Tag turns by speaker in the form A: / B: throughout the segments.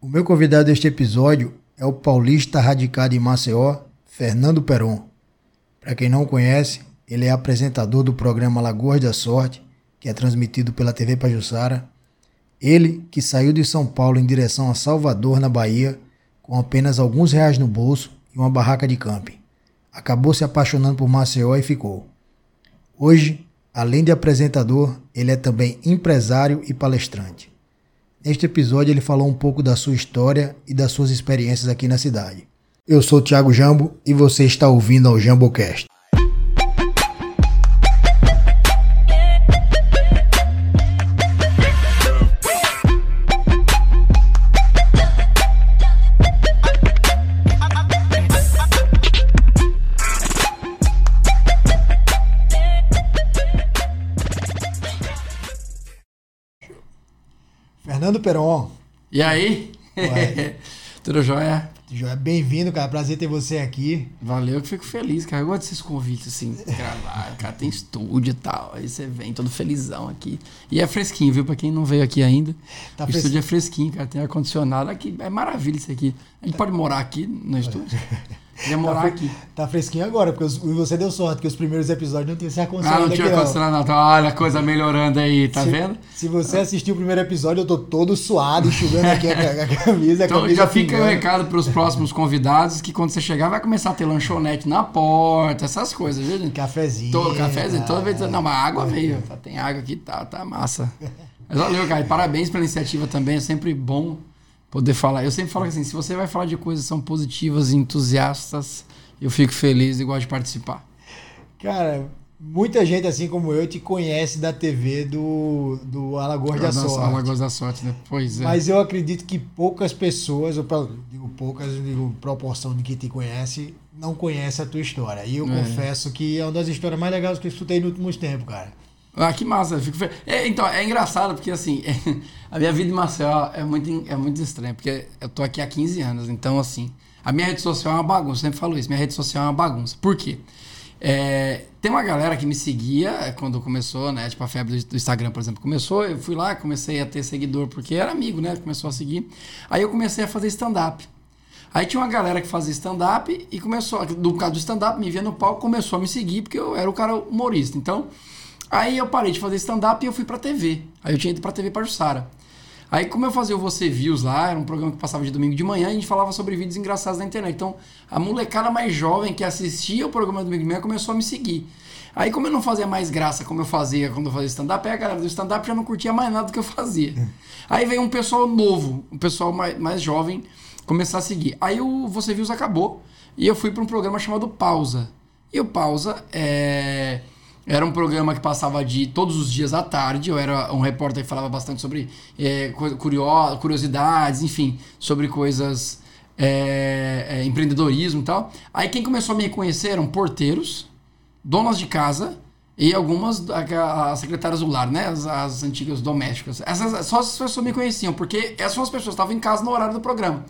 A: O meu convidado deste episódio é o paulista radicado em Maceió, Fernando Peron. Para quem não conhece, ele é apresentador do programa Lagoas da Sorte, que é transmitido pela TV Pajussara. Ele, que saiu de São Paulo em direção a Salvador, na Bahia, com apenas alguns reais no bolso e uma barraca de camping. Acabou se apaixonando por Maceió e ficou. Hoje, além de apresentador, ele é também empresário e palestrante. Neste episódio, ele falou um pouco da sua história e das suas experiências aqui na cidade. Eu sou Thiago Jambo e você está ouvindo ao JamboCast. Fernando Peron.
B: E aí? Tudo jóia?
A: Joia, bem-vindo, cara. Prazer ter você aqui.
B: Valeu, eu fico feliz, cara. Eu gosto desses convites, assim, gravar. Cara, tem estúdio e tal. Aí você vem todo felizão aqui. E é fresquinho, viu? Pra quem não veio aqui ainda. Tá o estúdio é fresquinho, cara. Tem ar-condicionado aqui. É maravilha isso aqui. A gente tá. pode morar aqui no estúdio. Ia morar
A: tá,
B: aqui.
A: Tá fresquinho agora, porque os, você deu sorte que os primeiros episódios não tinham se
B: ar-condicionado. Ah, não tinha ar-condicionado, não. Olha a coisa melhorando aí, tá
A: se,
B: vendo?
A: Se você assistiu o primeiro episódio, eu tô todo suado, enxugando aqui a, a, camisa. A
B: então
A: camisa
B: já fica o um recado pros próximos convidados que quando você chegar vai começar a ter lanchonete na porta, essas coisas, viu, gente?
A: Cafezinho.
B: Tô, cafezinho, toda vez. Não, mas água veio. Tá, tem água aqui, tá, tá massa. Mas valeu, cara. Parabéns pela iniciativa também. É sempre bom poder falar. Eu sempre falo assim, se você vai falar de coisas que são positivas e entusiastas eu fico feliz e gosto de participar.
A: Cara, muita gente assim como eu te conhece da TV do, do Alagoas da, Sorte.
B: Alagoas da Sorte, né? Pois é.
A: Mas eu acredito que poucas pessoas, ou digo poucas, digo proporção de que te conhece, não conhece a tua história. E eu é. confesso que é uma das histórias mais legais que eu escutei nos últimos tempos, cara.
B: Ah, que massa. Fico é, então, é engraçado porque, assim, a minha vida em Maceió é muito, é muito estranha, porque eu tô aqui há 15 anos, então, assim, a minha rede social é uma bagunça, eu sempre falo isso. Minha rede social é uma bagunça. Por quê? É, tem uma galera que me seguia é, quando começou, né? Tipo, a febre do Instagram, por exemplo, começou. Eu fui lá, comecei a ter seguidor porque era amigo, né? Começou a seguir. Aí eu comecei a fazer stand-up. Aí tinha uma galera que fazia stand-up e começou, do caso do stand-up, me via no palco, começou a me seguir porque eu era o cara humorista. Então, aí eu parei de fazer stand-up e eu fui pra TV. Aí eu tinha ido pra TV Pajussara. Aí, como eu fazia o Você Views lá, era um programa que passava de domingo de manhã, a gente falava sobre vídeos engraçados na internet. Então, a molecada mais jovem que assistia o programa do domingo de manhã começou a me seguir. Aí, como eu não fazia mais graça como eu fazia quando eu fazia stand-up, a galera do stand-up já não curtia mais nada do que eu fazia. Aí veio um pessoal novo, um pessoal mais, mais jovem, começar a seguir. Aí o Você Views acabou e eu fui para um programa chamado Pausa. E o Pausa é era um programa que passava de todos os dias à tarde. Eu era um repórter que falava bastante sobre é, curiosidades, enfim, sobre coisas. É, é, empreendedorismo e tal. Aí quem começou a me conhecer eram porteiros, donas de casa e algumas as secretárias do lar, né? As, as antigas domésticas. Essas, só as pessoas me conheciam, porque essas são as pessoas que estavam em casa no horário do programa.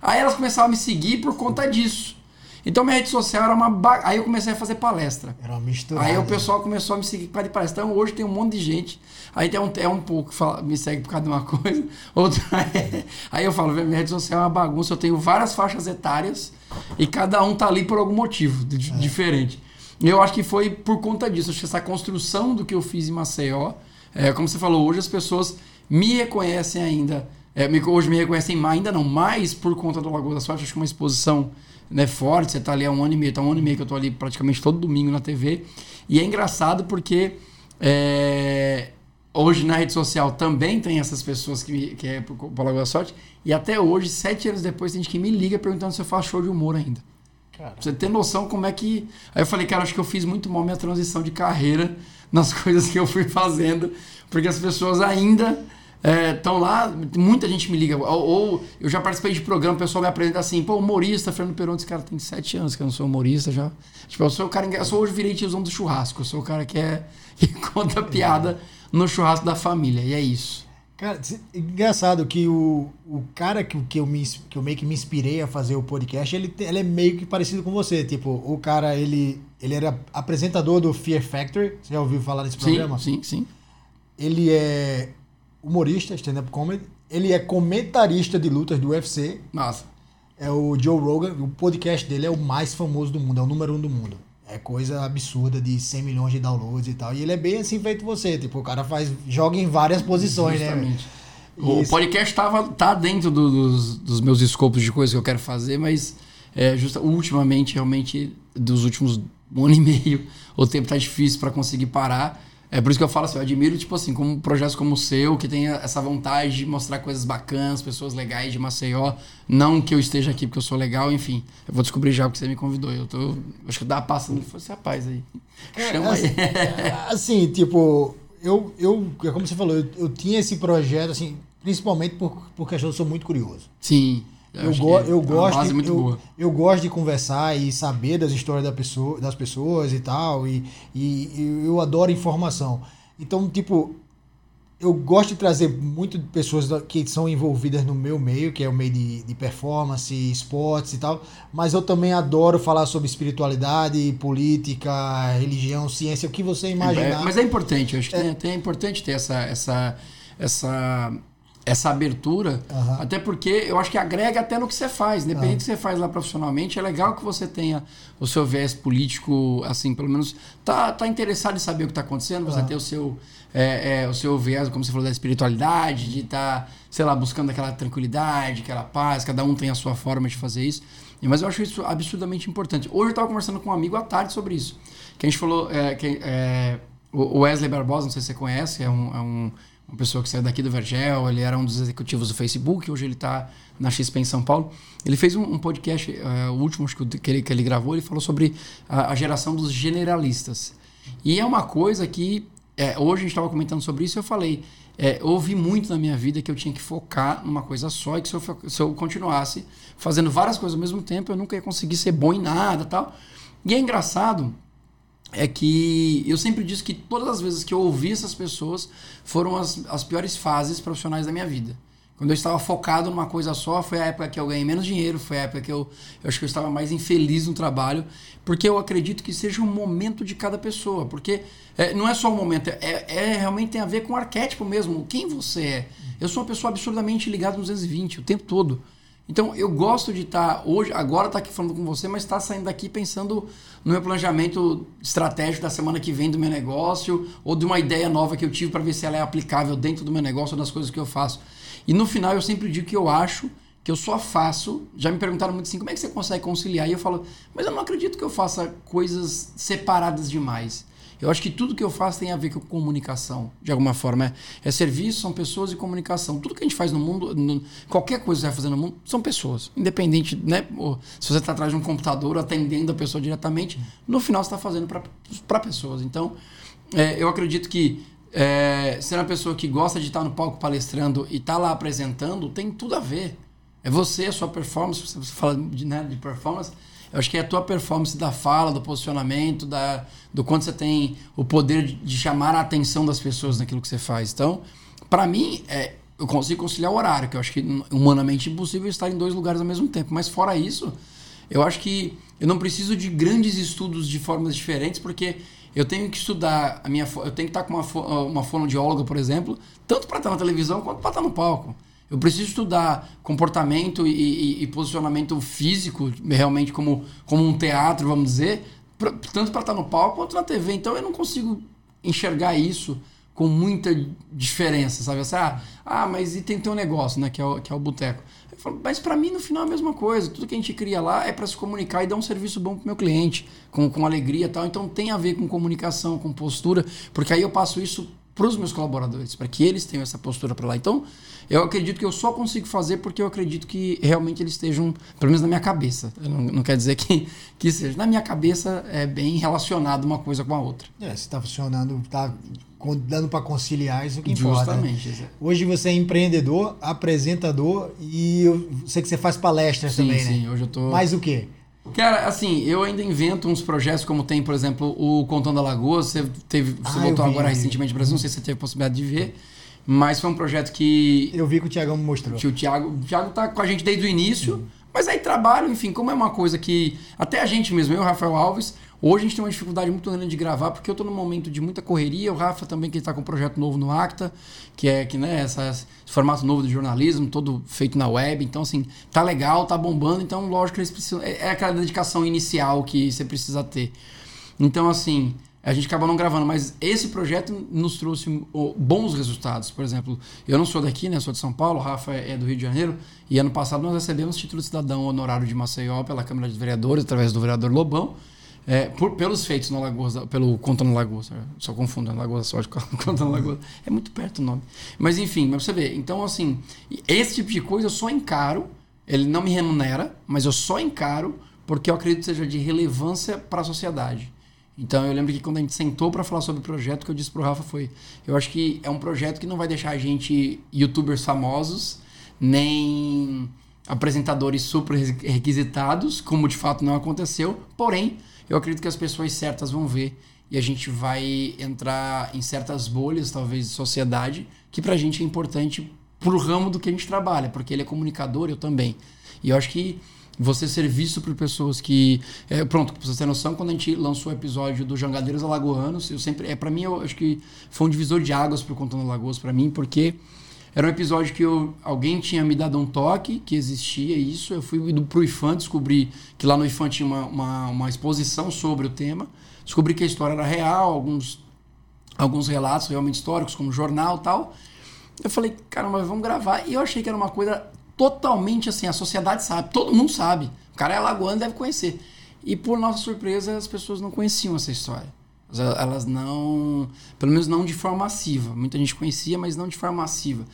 B: Aí elas começaram a me seguir por conta disso. Então minha rede social era uma. Ba... Aí eu comecei a fazer palestra.
A: Era uma mistura.
B: Aí o pessoal começou a me seguir por causa de palestra. Então hoje tem um monte de gente. Aí tem um, é um pouco que fala, me segue por causa de uma coisa, outra é... Aí eu falo, minha rede social é uma bagunça, eu tenho várias faixas etárias e cada um tá ali por algum motivo é. diferente. E eu acho que foi por conta disso. Acho que essa construção do que eu fiz em Maceió, é, como você falou, hoje as pessoas me reconhecem ainda. É, hoje me reconhecem ainda não mais por conta do Lagoa da Sorte. Acho que uma exposição né, forte, você tá ali há um ano e meio, tá um ano e meio que eu tô ali praticamente todo domingo na TV. E é engraçado porque é, hoje na rede social também tem essas pessoas que, que é por Lagoa da Sorte. E até hoje, sete anos depois, tem gente que me liga perguntando se eu faço show de humor ainda. Cara. Pra você ter noção como é que. Aí eu falei, cara, acho que eu fiz muito mal minha transição de carreira nas coisas que eu fui fazendo, porque as pessoas ainda estão é, lá, muita gente me liga. Ou, ou, eu já participei de programa, o pessoal me apresenta assim, pô, humorista, Fernando Peron, esse cara tem sete anos que eu não sou humorista já. Tipo, eu sou o cara, eu sou hoje virei tiozão do churrasco, eu sou o cara que, é, que conta piada no churrasco da família, e é isso.
A: Cara, engraçado que o, o cara que, que, eu me, que eu meio que me inspirei a fazer o podcast, ele, ele é meio que parecido com você. Tipo, o cara, ele, ele era apresentador do Fear Factory. Você já ouviu falar desse programa?
B: Sim, sim, sim.
A: Ele é humorista, stand-up comedy. Ele é comentarista de lutas do UFC.
B: Massa.
A: É o Joe Rogan. O podcast dele é o mais famoso do mundo, é o número um do mundo. É coisa absurda de 100 milhões de downloads e tal. E ele é bem assim feito você. Tipo, o cara faz. joga em várias posições, né?
B: Justamente. O podcast tava, tá dentro do- dos, dos meus escopos de coisas que eu quero fazer, mas é, justa, ultimamente, realmente, dos últimos um ano e meio, o tempo tá difícil para conseguir parar. É por isso que eu falo assim, eu admiro, tipo assim, como projetos como o seu, que tem essa vontade de mostrar coisas bacanas, pessoas legais de Maceió. Não que eu esteja aqui porque eu sou legal, enfim. Eu vou descobrir já porque você me convidou. Eu tô. Acho que dá passando. Falei, esse rapaz aí. Chama aí.
A: Assim, tipo, eu, eu, é como você falou, eu, eu tinha esse projeto, assim, principalmente por, por questão eu sou muito curioso.
B: Sim.
A: Eu,
B: acho
A: go, eu
B: é uma
A: gosto,
B: muito
A: eu, eu gosto de conversar e saber das histórias da pessoa, das pessoas e tal, e, e, eu adoro informação. Então, tipo, eu gosto de trazer muito de pessoas que são envolvidas no meu meio, que é o meio de, de performance, esportes e tal, mas eu também adoro falar sobre espiritualidade, política, religião, ciência, o que você imaginar.
B: É, mas é importante, eu acho que tem- é importante ter essa, essa, essa, essa abertura,
A: Aham.
B: até porque eu acho que agrega até no que você faz, independente do que você faz lá profissionalmente, é legal que você tenha o seu viés político, assim, pelo menos tá, tá interessado em saber o que está acontecendo, você ter o seu, é, é, o seu viés, como você falou, da espiritualidade, de estar, sei lá, buscando aquela tranquilidade, aquela paz, cada um tem a sua forma de fazer isso. Mas eu acho isso absurdamente importante. Hoje eu estava conversando com um amigo à tarde sobre isso. Que a gente falou. é, que, é, o Wesley Barbosa, não sei se você conhece, é, um, é um- uma pessoa que saiu daqui do Vergel, ele era um dos executivos do Facebook, hoje ele está na XP em São Paulo. Ele fez um, um podcast, é, o último acho que, ele, que ele gravou, ele falou sobre a, a geração dos generalistas. E é uma coisa que. é, hoje a gente estava comentando sobre isso eu falei. É, ouvi muito na minha vida que eu tinha que focar numa coisa só e que se eu, se eu continuasse fazendo várias coisas ao mesmo tempo, eu nunca ia conseguir ser bom em nada tal. E é engraçado é que eu sempre disse que todas as vezes que eu ouvi essas pessoas foram as, as piores fases profissionais da minha vida. Quando eu estava focado numa coisa só, foi a época que eu ganhei menos dinheiro, foi a época que eu, eu acho que eu estava mais infeliz no trabalho, porque eu acredito que seja um momento de cada pessoa, porque é, não é só um momento, é, é realmente tem a ver com o arquétipo mesmo, quem você é. Eu sou uma pessoa absurdamente ligada no 220 o tempo todo. Então eu gosto de estar hoje, agora estar aqui falando com você, mas estar saindo daqui pensando no meu planejamento estratégico da semana que vem do meu negócio ou de uma ideia nova que eu tive para ver se ela é aplicável dentro do meu negócio ou das coisas que eu faço. E no final eu sempre digo que eu acho que eu só faço. Já me perguntaram muito assim, como é que você consegue conciliar? E eu falo, mas eu não acredito que eu faça coisas separadas demais. Eu acho que tudo que eu faço tem a ver com comunicação, de alguma forma. É, é serviço, são pessoas e comunicação. Tudo que a gente faz no mundo, no- qualquer coisa que você vai fazer no mundo, são pessoas. Independente, né? Se você está atrás de um computador atendendo a pessoa diretamente, no final você está fazendo para pessoas. Então, é, eu acredito que é, ser uma pessoa que gosta de estar no palco palestrando e estar lá apresentando tem tudo a ver. É você, a sua performance, você fala de, né, de performance, eu acho que é a tua performance da fala, do posicionamento, da, do quanto você tem o poder de, chamar a atenção das pessoas naquilo que você faz. Então, para mim, é, eu consigo conciliar o horário, que eu acho que hum, humanamente impossível estar em dois lugares ao mesmo tempo. Mas fora isso, eu acho que eu não preciso de grandes estudos de formas diferentes, porque eu tenho que estudar a minha, eu tenho que estar com uma, uma fonoaudióloga, por exemplo, tanto para estar na televisão quanto para estar no palco. Eu preciso estudar comportamento e, e- e posicionamento físico, realmente como, como um teatro, vamos dizer, pra- tanto para estar no palco quanto na TV. Então eu não consigo enxergar isso com muita diferença, sabe? Assim, ah, ah, mas e tem teu negócio, né? Que é o, que é o boteco. Eu falo, mas para mim no final é a mesma coisa. Tudo que a gente cria lá é para se comunicar e dar um serviço bom pro meu cliente, com, com alegria e tal. Então tem a ver com comunicação, com postura, porque aí eu passo isso para os meus colaboradores, para que eles tenham essa postura para lá. Então, eu acredito que eu só consigo fazer porque eu acredito que realmente eles estejam, pelo menos na minha cabeça. Não, não quer dizer que, que seja. Na minha cabeça é bem relacionado uma coisa com a outra.
A: É, se tá funcionando, tá con- dando para conciliar, isso que importa. né?
B: Justamente. isso é.
A: Hoje você é empreendedor, apresentador e eu sei que você faz palestras
B: Sim,
A: também,
B: sim,
A: né?
B: hoje eu tô.
A: Mais o quê?
B: Cara, assim, eu ainda invento uns projetos como tem, por exemplo, o Contando a Lagoa. Você, teve, você
A: Ah,
B: voltou agora recentemente no Brasil, não sei se você teve a possibilidade de ver, mas foi um projeto que,
A: Eu vi que o Tiagão me mostrou.
B: que o Thiago, o Thiago tá com a gente desde o início, mas aí trabalho, enfim, como é uma coisa que até a gente mesmo, eu e o Rafael Alves, Hoje a gente tem uma dificuldade muito grande de gravar, porque eu estou num momento de muita correria. O Rafa também, que está com um projeto novo no Acta, que é que, né, essa, esse formato novo de jornalismo, todo feito na web. Então, assim, tá legal, tá bombando. Então, lógico eles precisam. É, é aquela dedicação inicial que você precisa ter. Então, assim, a gente acabou não gravando, mas esse projeto nos trouxe bons resultados. Por exemplo, eu não sou daqui, né? Sou de São Paulo, o Rafa é do Rio de Janeiro, e ano passado nós recebemos título de cidadão honorário de Maceió pela Câmara de Vereadores, através do vereador Lobão, é, por, pelos feitos no Lagoas, pelo Contando Lagoas, só confundo, Lagoas Sorte com Contando Lagoas. É muito perto o nome. Mas enfim, mas você vê, então assim, esse tipo de coisa eu só encaro, ele não me remunera, mas eu só encaro porque eu acredito que seja de relevância para a sociedade. Então eu lembro que quando a gente sentou para falar sobre o projeto, o que eu disse pro Rafa foi: eu acho que é um projeto que não vai deixar a gente youtubers famosos, nem apresentadores super requisitados, como de fato não aconteceu. Porém, eu acredito que as pessoas certas vão ver e a gente vai entrar em certas bolhas, talvez, de sociedade, que pra gente é importante pro ramo do que a gente trabalha, porque ele é comunicador, eu também. E eu acho que você ser visto por pessoas que. É, pronto, pra você ter noção, quando a gente lançou o episódio do Jangadeiros Alagoanos, eu sempre. É, para mim, eu acho que foi um divisor de águas pro Contando Lagoas para mim, porque era um episódio que eu, alguém tinha me dado um toque, que existia isso. Eu fui do, pro IFAM, descobri que lá no IFAM tinha uma, uma, uma exposição sobre o tema. Descobri que a história era real, alguns, alguns relatos realmente históricos, como jornal tal. Eu falei, caramba, vamos gravar. E eu achei que era uma coisa totalmente assim, a sociedade sabe, todo mundo sabe. O cara é alagoano, deve conhecer. E por nossa surpresa, as pessoas não conheciam essa história. Elas não, pelo menos não de forma massiva. Muita gente conhecia, mas não de forma massiva.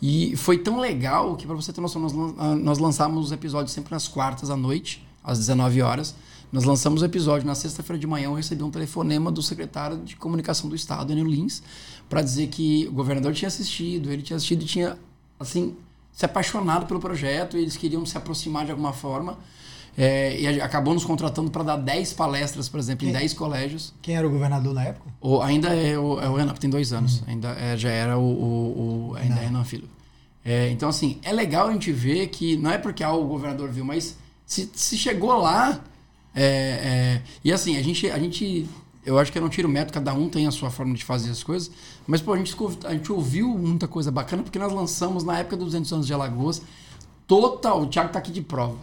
B: E foi tão legal que, para você ter noção, nós, nós lançamos os episódios sempre nas quartas à noite, às 19 horas. Nós lançamos o episódio na sexta-feira de manhã. Eu recebi um telefonema do secretário de comunicação do estado, Enio Lins, para dizer que o governador tinha assistido, ele tinha assistido e tinha, assim, se apaixonado pelo projeto, e eles queriam se aproximar de alguma forma. É, e acabou nos contratando para dar 10 palestras, por exemplo, quem, em 10 colégios.
A: Quem era o governador na época?
B: O, ainda é o, é o Renan, tem dois anos. Uhum. Ainda é, já era o, o, o ainda é Renan Filho. É, então, assim, é legal a gente ver que não é porque ah, o governador viu, mas se, se chegou lá. É, é, e assim, a gente, a gente eu acho que eu não tiro mérito, cada um tem a sua forma de fazer as coisas. Mas, pô, a gente, a gente ouviu muita coisa bacana, porque nós lançamos na época dos 200 anos de Alagoas, total, o Thiago tá aqui de prova,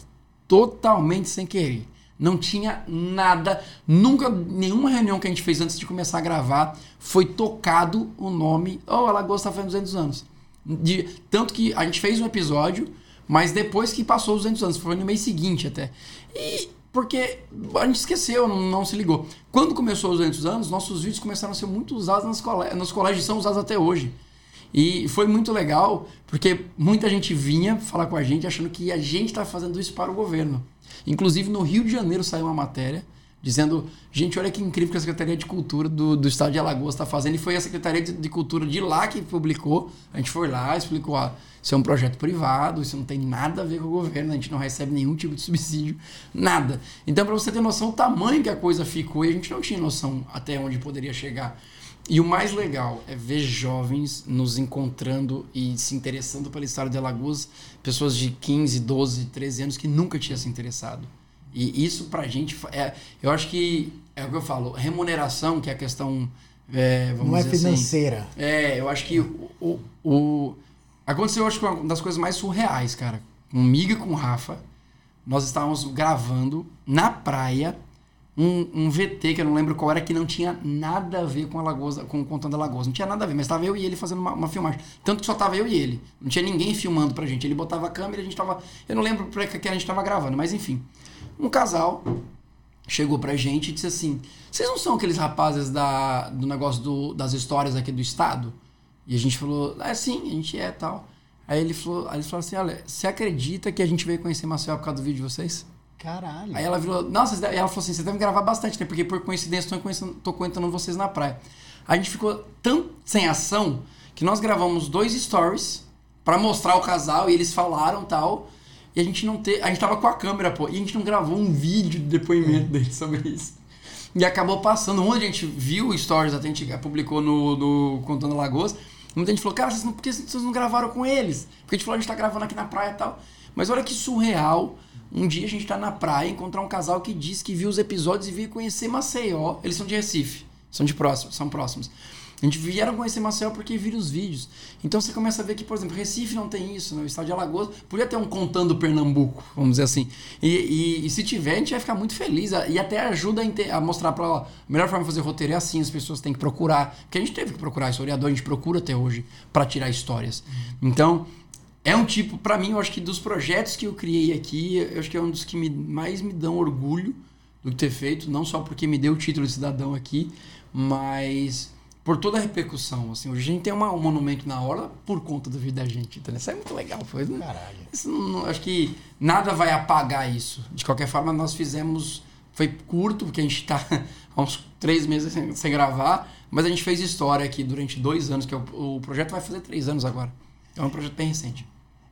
B: totalmente sem querer. Não tinha nada, nunca, nenhuma reunião que a gente fez antes de começar a gravar, foi tocado o nome, oh, Alagoas tá fazendo 200 anos. De, tanto que a gente fez um episódio, mas depois que passou os 200 anos, foi no mês seguinte até. E porque a gente esqueceu, não, não, se ligou. Quando começou os 200 anos, nossos vídeos começaram a ser muito usados nas nos colégios são usados até hoje. E foi muito legal, porque muita gente vinha falar com a gente achando que a gente está fazendo isso para o governo. Inclusive, no Rio de Janeiro saiu uma matéria dizendo: gente, olha que incrível que a Secretaria de Cultura do, do Estado de Alagoas está fazendo. E foi a Secretaria de, de, Cultura de lá que publicou. A gente foi lá, explicou: ah, isso é um projeto privado, isso não tem nada a ver com o governo, a gente não recebe nenhum tipo de subsídio, nada. Então, para você ter noção do tamanho que a coisa ficou, e a gente não tinha noção até onde poderia chegar. E o mais legal é ver jovens nos encontrando e se interessando pela história de Alagoas, pessoas de 15, 12, 13 anos que nunca tinham se interessado. E isso pra gente, é, eu acho que, é o que eu falo, remuneração, que é a questão, é,
A: Não é assim, financeira.
B: Assim, é, eu acho que o, o, o, aconteceu, acho que uma das coisas mais surreais, cara. Comigo e com o Rafa, nós estávamos gravando na praia um, um VT, que eu não lembro qual era, que não tinha nada a ver com Alagoas, com Contando Alagoas. Não tinha nada a ver, mas estava eu e ele fazendo uma, uma, filmagem. Tanto que só estava eu e ele. Não tinha ninguém filmando pra gente. Ele botava a câmera e a gente tava. Eu não lembro pra que a gente tava gravando, mas enfim. Um casal chegou pra gente e disse assim: Vocês não são aqueles rapazes da, do negócio do, das histórias aqui do estado? E a gente falou: É sim, a gente é tal. Aí ele falou, aí ele falou assim: Olha, você acredita que a gente veio conhecer Maceió por causa do vídeo de vocês?
A: Caralho.
B: Aí ela virou: Nossa, ela falou assim: Vocês devem gravar bastante, né? Porque por coincidência estou tô contando vocês na praia. A gente ficou tão sem ação que nós gravamos dois stories para mostrar o casal e eles falaram tal. E a gente não ter, a gente tava com a câmera, pô, e a gente não gravou um vídeo de depoimento é. dele sobre isso. E acabou passando, onde a gente viu stories, até a gente publicou no, no Contando Lagoas, muita gente falou, cara, vocês não, por que vocês não gravaram com eles? Porque a gente falou, a gente tá gravando aqui na praia e tal. Mas olha que surreal. Um dia a gente tá na praia encontrar um casal que diz que viu os episódios e veio conhecer Maceió. Eles são de Recife, são de próximo, são próximos. A gente vieram conhecer Maceió porque viram os vídeos. Então você começa a ver que, por exemplo, Recife não tem isso, né? o estado de Alagoas podia ter um contando Pernambuco, vamos dizer assim. E, e, e se tiver, a gente vai ficar muito feliz e até ajuda a, ter, a mostrar para a melhor forma de fazer roteiro é assim, as pessoas têm que procurar, porque a gente teve que procurar historiador, a gente procura até hoje para tirar histórias. Então, é um tipo, para mim, eu acho que dos projetos que eu criei aqui, eu acho que é um dos que me, mais me dão orgulho do que ter feito, não só porque me deu o título de cidadão aqui, mas por toda a repercussão. Assim, hoje a gente tem uma, um monumento na hora por conta da vida da gente. Então, isso é muito legal. Foi, né? Caralho. Isso não, acho que nada vai apagar isso. De qualquer forma, nós fizemos. Foi curto, porque a gente está há uns três meses sem, sem, gravar, mas a gente fez história aqui durante dois anos, que é o, o projeto vai fazer três anos agora. É um projeto bem recente.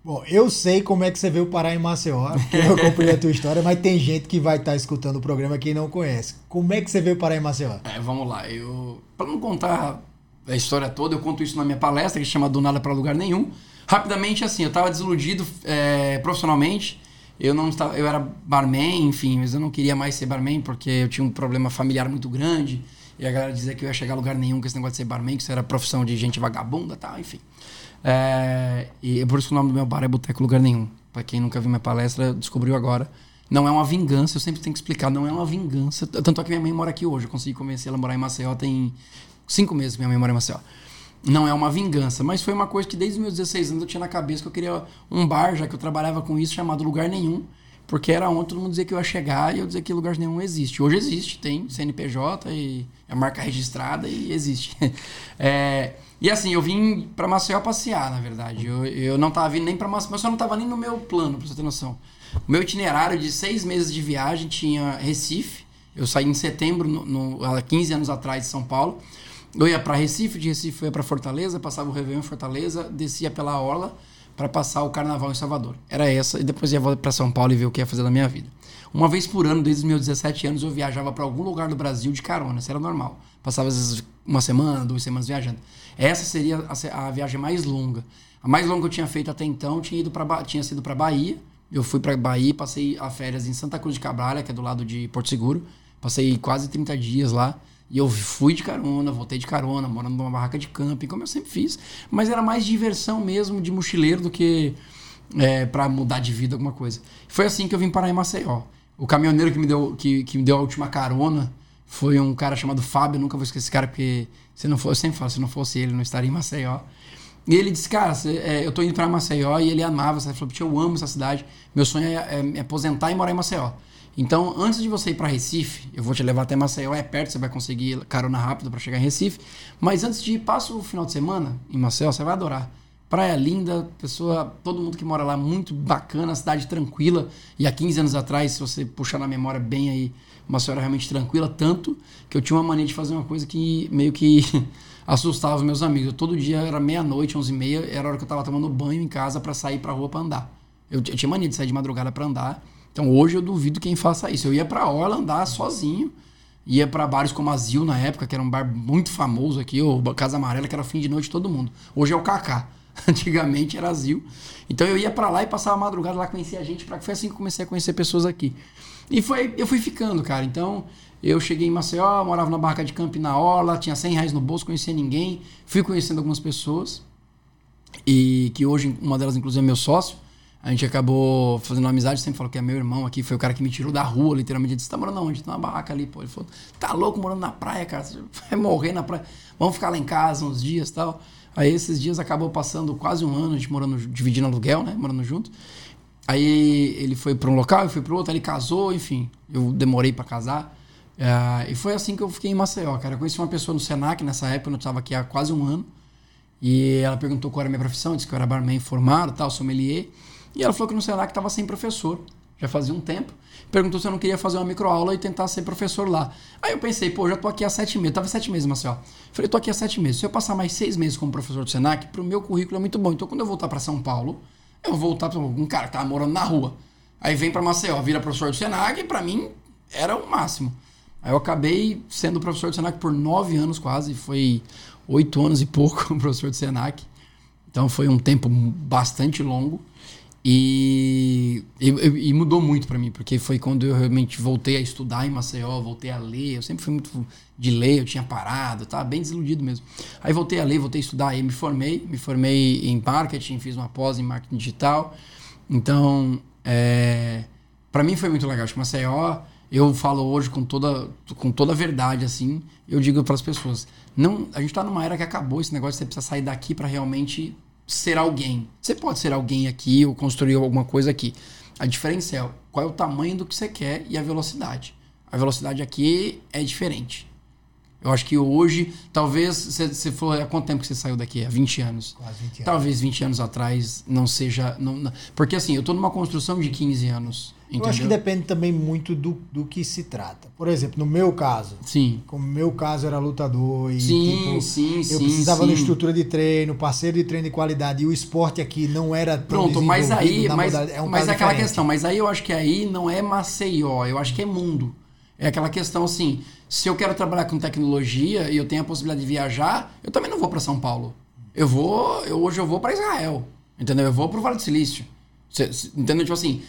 A: Bom, eu sei como é que você veio parar em Maceió, porque eu acompanhei a tua história, mas tem gente que vai estar tá escutando o programa que não conhece. Como é que você veio parar em Maceió?
B: É, vamos lá. Eu, para não contar a história toda, eu conto isso na minha palestra, que chama Do Nada para Lugar Nenhum. Rapidamente, assim, eu estava desiludido é, profissionalmente. Eu não estava, eu era barman, enfim, mas eu não queria mais ser barman porque eu tinha um problema familiar muito grande. E a galera dizia que eu ia chegar a lugar nenhum com esse negócio de ser barman, que isso era profissão de gente vagabunda, tal, enfim. É, e é por isso que o nome do meu bar é Boteco Lugar Nenhum. Para quem nunca viu minha palestra, descobriu agora. Não é uma vingança, eu sempre tenho que explicar, não é uma vingança. Tanto é que minha mãe mora aqui hoje. Eu consegui convencer ela a morar em Maceió, tem cinco meses que minha mãe mora em Maceió. Não é uma vingança, mas foi uma coisa que desde os meus 16 anos eu tinha na cabeça que eu queria um bar, já que eu trabalhava com isso, chamado Lugar Nenhum, porque era onde todo mundo dizia que eu ia chegar e eu dizia que lugar nenhum existe. Hoje existe, tem CNPJ e a marca registrada e existe. é, e assim, eu vim para Maceió passear, na verdade. Eu, eu não tava vindo nem para Maceió, mas eu não tava nem no meu plano, pra você ter noção. O meu itinerário de seis meses de viagem tinha Recife. Eu saí em setembro, no, no, há 15 anos atrás, de São Paulo. Eu ia para Recife, de Recife eu ia para Fortaleza, passava o Réveillon em Fortaleza, descia pela Orla para passar o Carnaval em Salvador. Era essa, e depois ia para São Paulo e ver o que ia fazer da minha vida. Uma vez por ano, desde os meus 17 anos, eu viajava para algum lugar do Brasil de carona, isso era normal. Passava às vezes uma semana, duas semanas viajando. Essa seria a, a viagem mais longa. A mais longa que eu tinha feito até então tinha, ido pra, tinha sido para Bahia. Eu fui para Bahia, passei a férias em Santa Cruz de Cabralha, que é do lado de Porto Seguro. Passei quase 30 dias lá. E eu fui de carona, voltei de carona, morando numa barraca de camping, como eu sempre fiz. Mas era mais diversão mesmo, de mochileiro, do que é, para mudar de vida alguma coisa. Foi assim que eu vim parar em Maceió. O caminhoneiro que me deu, que, que me deu a última carona foi um cara chamado Fábio. Eu nunca vou esquecer esse cara, porque se não fosse, eu sempre falo, se não fosse ele, não estaria em Maceió. E ele disse, cara, cê, é, eu tô indo para Maceió e ele amava, ele falou, eu amo essa cidade, meu sonho é, é me aposentar e morar em Maceió. Então, antes de você ir para Recife, eu vou te levar até Maceió, é perto, você vai conseguir carona rápido para chegar em Recife. Mas antes de ir, passa o final de semana em Maceió, você vai adorar. Praia linda, pessoa, todo mundo que mora lá, muito bacana, cidade tranquila. E há 15 anos atrás, se você puxar na memória bem aí, uma senhora realmente tranquila, tanto que eu tinha uma mania de fazer uma coisa que meio que assustava os meus amigos. Eu, todo dia era meia-noite, 11 e meia, era a hora que eu tava tomando banho em casa para sair pra rua pra andar. Eu, eu, tinha mania de sair de madrugada para andar. Então hoje eu duvido quem faça isso. Eu ia pra orla andar sozinho. Ia para bares como Azil na época, que era um bar muito famoso aqui, ou Casa Amarela, que era fim de noite todo mundo. Hoje é o Kaká. Antigamente era asilo. Então eu ia para lá e passava a madrugada lá, conhecia a gente. Pra... Foi assim que comecei a conhecer pessoas aqui. E foi, eu fui ficando, cara. Então eu cheguei em Maceió, morava na barca de campo na Orla, tinha 100 reais no bolso, conhecia ninguém. Fui conhecendo algumas pessoas. E que hoje, uma delas, inclusive, é meu sócio. A gente acabou fazendo uma amizade, sempre falou que é meu irmão aqui, foi o cara que me tirou da rua, literalmente. Ele disse: tá morando onde? Tá na barraca ali, pô. Ele falou: tá louco morando na praia, cara? Você vai morrer na praia. Vamos ficar lá em casa uns dias e tal. Aí esses dias acabou passando quase um ano, a gente morando, dividindo aluguel, né? Morando junto. Aí ele foi para um local, eu fui para outro, ele casou, enfim. Eu demorei para casar. Uh, e foi assim que eu fiquei em Maceió, cara. Eu conheci uma pessoa no Senac nessa época, eu estava aqui há quase um ano. E ela perguntou qual era a minha profissão, disse que eu era barman formado, tal, sommelier. E ela falou que no Senac estava sem professor, já fazia um tempo perguntou se eu não queria fazer uma microaula e tentar ser professor lá. Aí eu pensei, pô, já tô aqui há sete meses, tava sete meses, Marcel. Falei, tô aqui há sete meses. Se eu passar mais seis meses como professor do Senac, pro meu currículo é muito bom. Então quando eu voltar para São Paulo, eu vou voltar para um cara que tava morando na rua. Aí vem para Maceió, vira professor do Senac e para mim era o máximo. Aí eu acabei sendo professor do Senac por nove anos quase, foi oito anos e pouco professor do Senac. Então foi um tempo bastante longo. E, e, e mudou muito para mim, porque foi quando eu realmente voltei a estudar em Maceió, voltei a ler. Eu sempre fui muito de ler, eu tinha parado, tava bem desiludido mesmo. Aí voltei a ler, voltei a estudar, aí me formei, me formei em marketing, fiz uma pós em marketing digital. Então, é, para mim foi muito legal. Acho que Maceió, eu falo hoje com toda, com toda a verdade, assim, eu digo para as pessoas: não, a gente tá numa era que acabou esse negócio, você precisa sair daqui para realmente ser alguém. Você pode ser alguém aqui ou construir alguma coisa aqui. A diferença é qual é o tamanho do que você quer e a velocidade. A velocidade aqui é diferente. Eu acho que hoje, talvez, você falou, há quanto tempo que você saiu daqui? Há 20 anos.
A: Quase 20 anos.
B: Talvez 20 anos atrás não seja. Não, não, porque assim, eu estou numa construção de 15 anos. Entendeu?
A: Eu acho que depende também muito do, do que se trata. Por exemplo, no meu caso,
B: sim.
A: como meu caso era lutador e
B: sim,
A: tipo,
B: sim,
A: eu
B: sim,
A: precisava
B: sim.
A: de estrutura de treino, parceiro de treino de qualidade e o esporte aqui não era tão
B: Pronto, mas aí, mas,
A: é um
B: mas é aquela
A: diferente.
B: questão, mas aí eu acho que aí não é Maceió, eu acho que é mundo. É aquela questão assim, se eu quero trabalhar com tecnologia e eu tenho a possibilidade de viajar, eu também não vou para São Paulo. Eu vou, eu, hoje eu vou para Israel, entendeu? Eu vou para o Vale do Silício. Cê, entendeu? Tipo assim,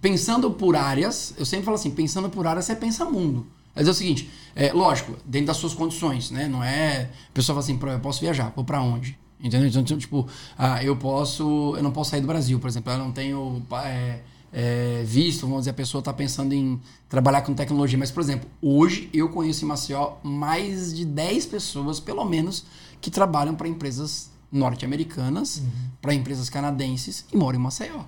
B: pensando por áreas, eu sempre falo assim, pensando por áreas, você pensa mundo. Mas é o seguinte, é, lógico, dentro das suas condições, né? Não é. A pessoa fala assim, "Pô, eu posso viajar, vou para onde? Entendeu? Então, tipo, ah, eu posso. Eu não posso sair do Brasil, por exemplo. Eu não tenho é, é, visto, vamos dizer, a pessoa está pensando em trabalhar com tecnologia. Mas, por exemplo, hoje eu conheço em Maceió mais de 10 pessoas, pelo menos, que trabalham para empresas norte-americanas, para empresas canadenses e moram em Maceió.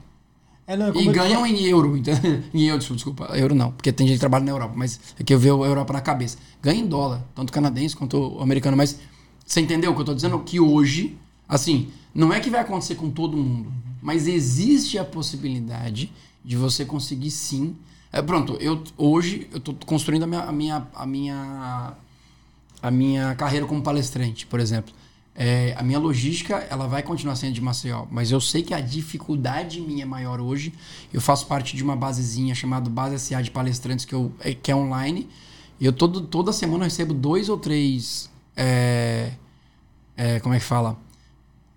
A: É, não, é
B: E ganham em euro, entendeu? em euro, desculpa, euro não, porque tem gente que trabalha na Europa, mas é que eu vejo a Europa na cabeça. Ganha em dólar, tanto canadense quanto americano, mas você entendeu o que eu tô dizendo? Que hoje, assim, não é que vai acontecer com todo mundo, mas existe a possibilidade de você conseguir sim. É, pronto, eu hoje eu tô construindo a minha, a minha, a minha, a minha carreira como palestrante, por exemplo. É, a minha logística ela vai continuar sendo de Maceió, mas eu sei que a dificuldade minha é maior hoje. Eu faço parte de uma basezinha chamada Base SA de Palestrantes, que, eu, é, que é online. E eu todo, toda semana eu recebo dois ou três. é, é, como é que fala?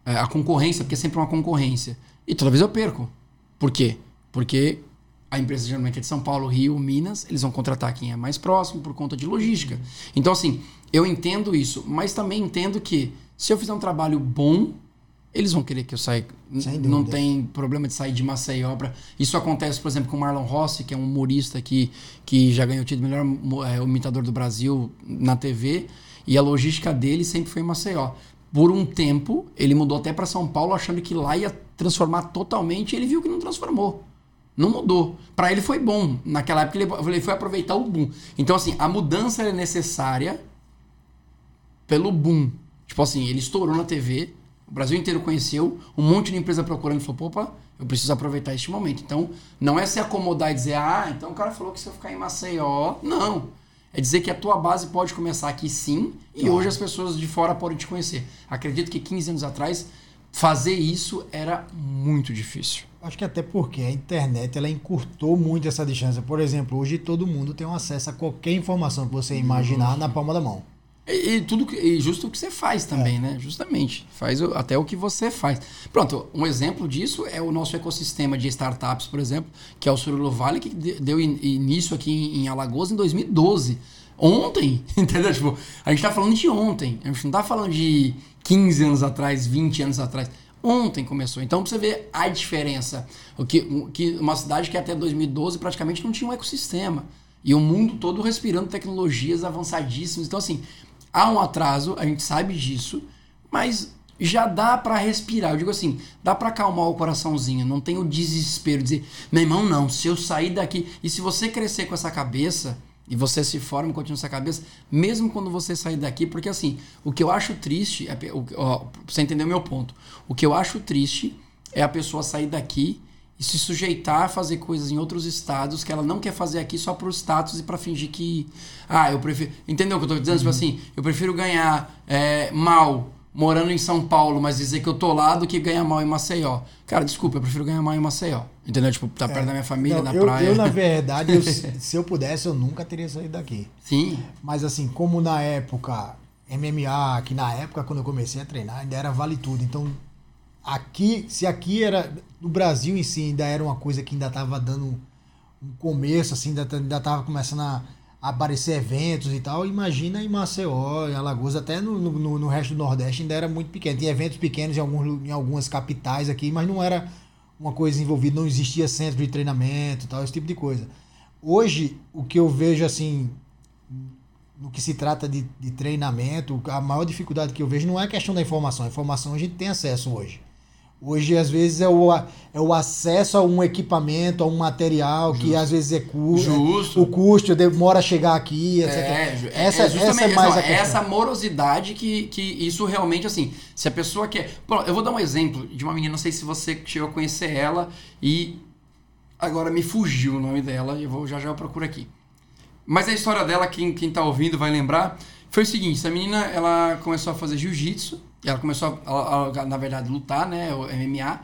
B: É, a concorrência, porque é sempre uma concorrência. E toda vez eu perco. Por quê? Porque a empresa geralmente é de São Paulo, Rio, Minas, eles vão contratar quem é mais próximo por conta de logística. Então, assim, eu entendo isso, mas também entendo que se eu fizer um trabalho bom, eles vão querer que eu saia. Não tem problema de sair de Maceió pra... Isso acontece, por exemplo, com o Marlon Rossi, que é um humorista que, que já ganhou o título de melhor é, imitador do Brasil na TV, e a logística dele sempre foi em Maceió. Por um tempo, ele mudou até para São Paulo, achando que lá ia transformar totalmente, e ele viu que não transformou. Não mudou. Para ele foi bom. Naquela época ele foi aproveitar o boom. Então, assim, a mudança é necessária pelo boom. Tipo assim, ele estourou na TV, o Brasil inteiro conheceu, um monte de empresa procurando e falou: opa, eu preciso aproveitar este momento. Então, não é se acomodar e dizer, ah, então o cara falou que se eu ficar em Maceió. Não. É dizer que a tua base pode começar aqui sim, e hoje as pessoas de fora podem te conhecer. Acredito que 15 anos atrás, fazer isso era muito difícil.
A: Acho que até porque a internet ela encurtou muito essa distância. Por exemplo, hoje todo mundo tem um acesso a qualquer informação que você imaginar na palma da mão.
B: E, e tudo que- e justo o que você faz também, né? Justamente. Faz o- até o que você faz. Pronto, um exemplo disso é o nosso ecossistema de startups, por exemplo, que é o Surulu Vale, que de- deu in- início aqui em, em Alagoas em 2012. Ontem, entendeu? Tipo, a gente tá falando de ontem. A gente não tá falando de 15 anos atrás, 20 anos atrás. Ontem começou. Então, pra você ver a diferença. O que, que uma cidade que até 2012 praticamente não tinha um ecossistema. E o mundo todo respirando tecnologias avançadíssimas. Então, assim, há um atraso, a gente sabe disso, mas já dá pra respirar. Eu digo assim, dá pra acalmar o coraçãozinho, não tem o desespero de dizer, meu irmão, não, se eu sair daqui. E se você crescer com essa cabeça, e você se forma continua essa cabeça, mesmo quando você sair daqui, porque assim, o que eu acho triste, é, o- ó, você entender o meu ponto, o que eu acho triste é a pessoa sair daqui e se sujeitar a fazer coisas em outros estados que ela não quer fazer aqui só pro status e pra fingir que. Ah, eu prefiro. Entendeu o que eu tô dizendo? Tipo assim, eu prefiro ganhar é, mal morando em São Paulo, mas dizer que eu tô lá do que ganhar mal em Maceió. Cara, desculpa, eu prefiro ganhar mal em Maceió. Entendeu? Tipo, tá perto da minha família,
A: Não,
B: na
A: eu,
B: praia.
A: eu, na verdade, eu- se eu pudesse, eu nunca teria saído daqui.
B: Sim.
A: Mas assim, como na época MMA, que na época quando eu comecei a treinar, ainda era vale tudo. Então aqui, se aqui era. No Brasil em si ainda era uma coisa que ainda estava dando um começo, assim, ainda, ainda tava começando a, aparecer eventos e tal. Imagina em Maceió, em Alagoas, até no, no, no, resto do Nordeste ainda era muito pequeno. Tinha eventos pequenos em, alguns, em algumas capitais aqui, mas não era uma coisa envolvida, não existia centro de treinamento tal, esse tipo de coisa. Hoje, o que eu vejo assim, no que se trata de, de treinamento, a maior dificuldade que eu vejo não é a questão da informação. A informação a gente tem acesso hoje. Hoje, às vezes, é o, é o acesso a um equipamento, a um material Justo. que às vezes é custo. É, o custo demora a chegar aqui, etc. É, essa, é essa é mais
B: não, a Essa morosidade que, que isso realmente, assim, se a pessoa quer. Bom, eu vou dar um exemplo de uma menina, não sei se você chegou a conhecer ela e agora me fugiu o nome dela, eu vou já já eu procuro aqui. Mas a história dela, quem, quem tá ouvindo vai lembrar, foi o seguinte: essa menina ela começou a fazer jiu-jitsu ela começou, a, a, na verdade, lutar, né? O MMA.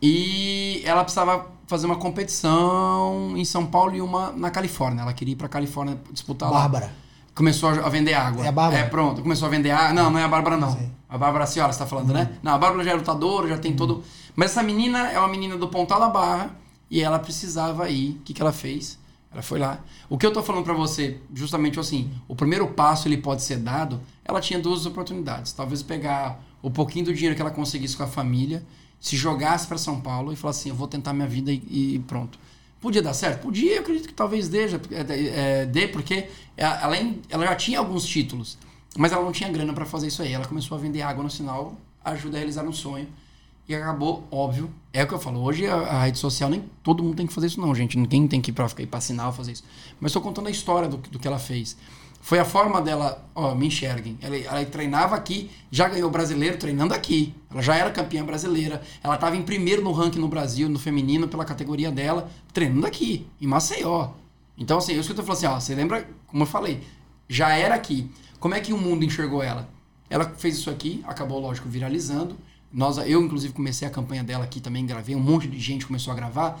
B: E ela precisava fazer uma competição em São Paulo e uma na Califórnia. Ela queria ir pra Califórnia disputar
A: Bárbara. lá.
B: Começou a vender água.
A: É a Bárbara?
B: É, pronto. Começou a vender água. Não, não é a Bárbara, não. Sim. A Bárbara, a senhora, você tá falando, né? uhum. né? Não, a Bárbara já é lutadora, já tem uhum. todo... Mas essa menina é uma menina do Pontal da Barra e ela precisava ir. O que, que ela fez? Ela foi lá. O que eu tô falando para você, justamente assim, o primeiro passo ele pode ser dado, ela tinha duas oportunidades. Talvez pegar o pouquinho do dinheiro que ela conseguisse com a família, se jogasse para São Paulo e falasse assim, eu vou tentar minha vida e, e, pronto. Podia dar certo? Podia, eu acredito que talvez dê, é, é, dê porque ela, ela já tinha alguns títulos, mas ela não tinha grana para fazer isso aí. Ela começou a vender água no sinal, ajuda a realizar um sonho. E acabou, óbvio. É o que eu falo. Hoje a, a, rede social, nem todo mundo tem que fazer isso, não, gente. Ninguém tem que ir pra, ir pra sinal fazer isso. Mas estou contando a história do, do que ela fez. Foi a forma dela, ó, me enxerguem. Ela, ela treinava aqui, já ganhou brasileiro treinando aqui. Ela já era campeã brasileira. Ela estava em primeiro no ranking no Brasil, no feminino, pela categoria dela, treinando aqui, em Maceió. Então, assim, eu escuto e falo assim, ó, você lembra, como eu falei, já era aqui. Como é que o mundo enxergou ela? Ela fez isso aqui, acabou, lógico, viralizando. Nós, eu, inclusive, comecei a campanha dela aqui também, gravei, um monte de gente começou a gravar.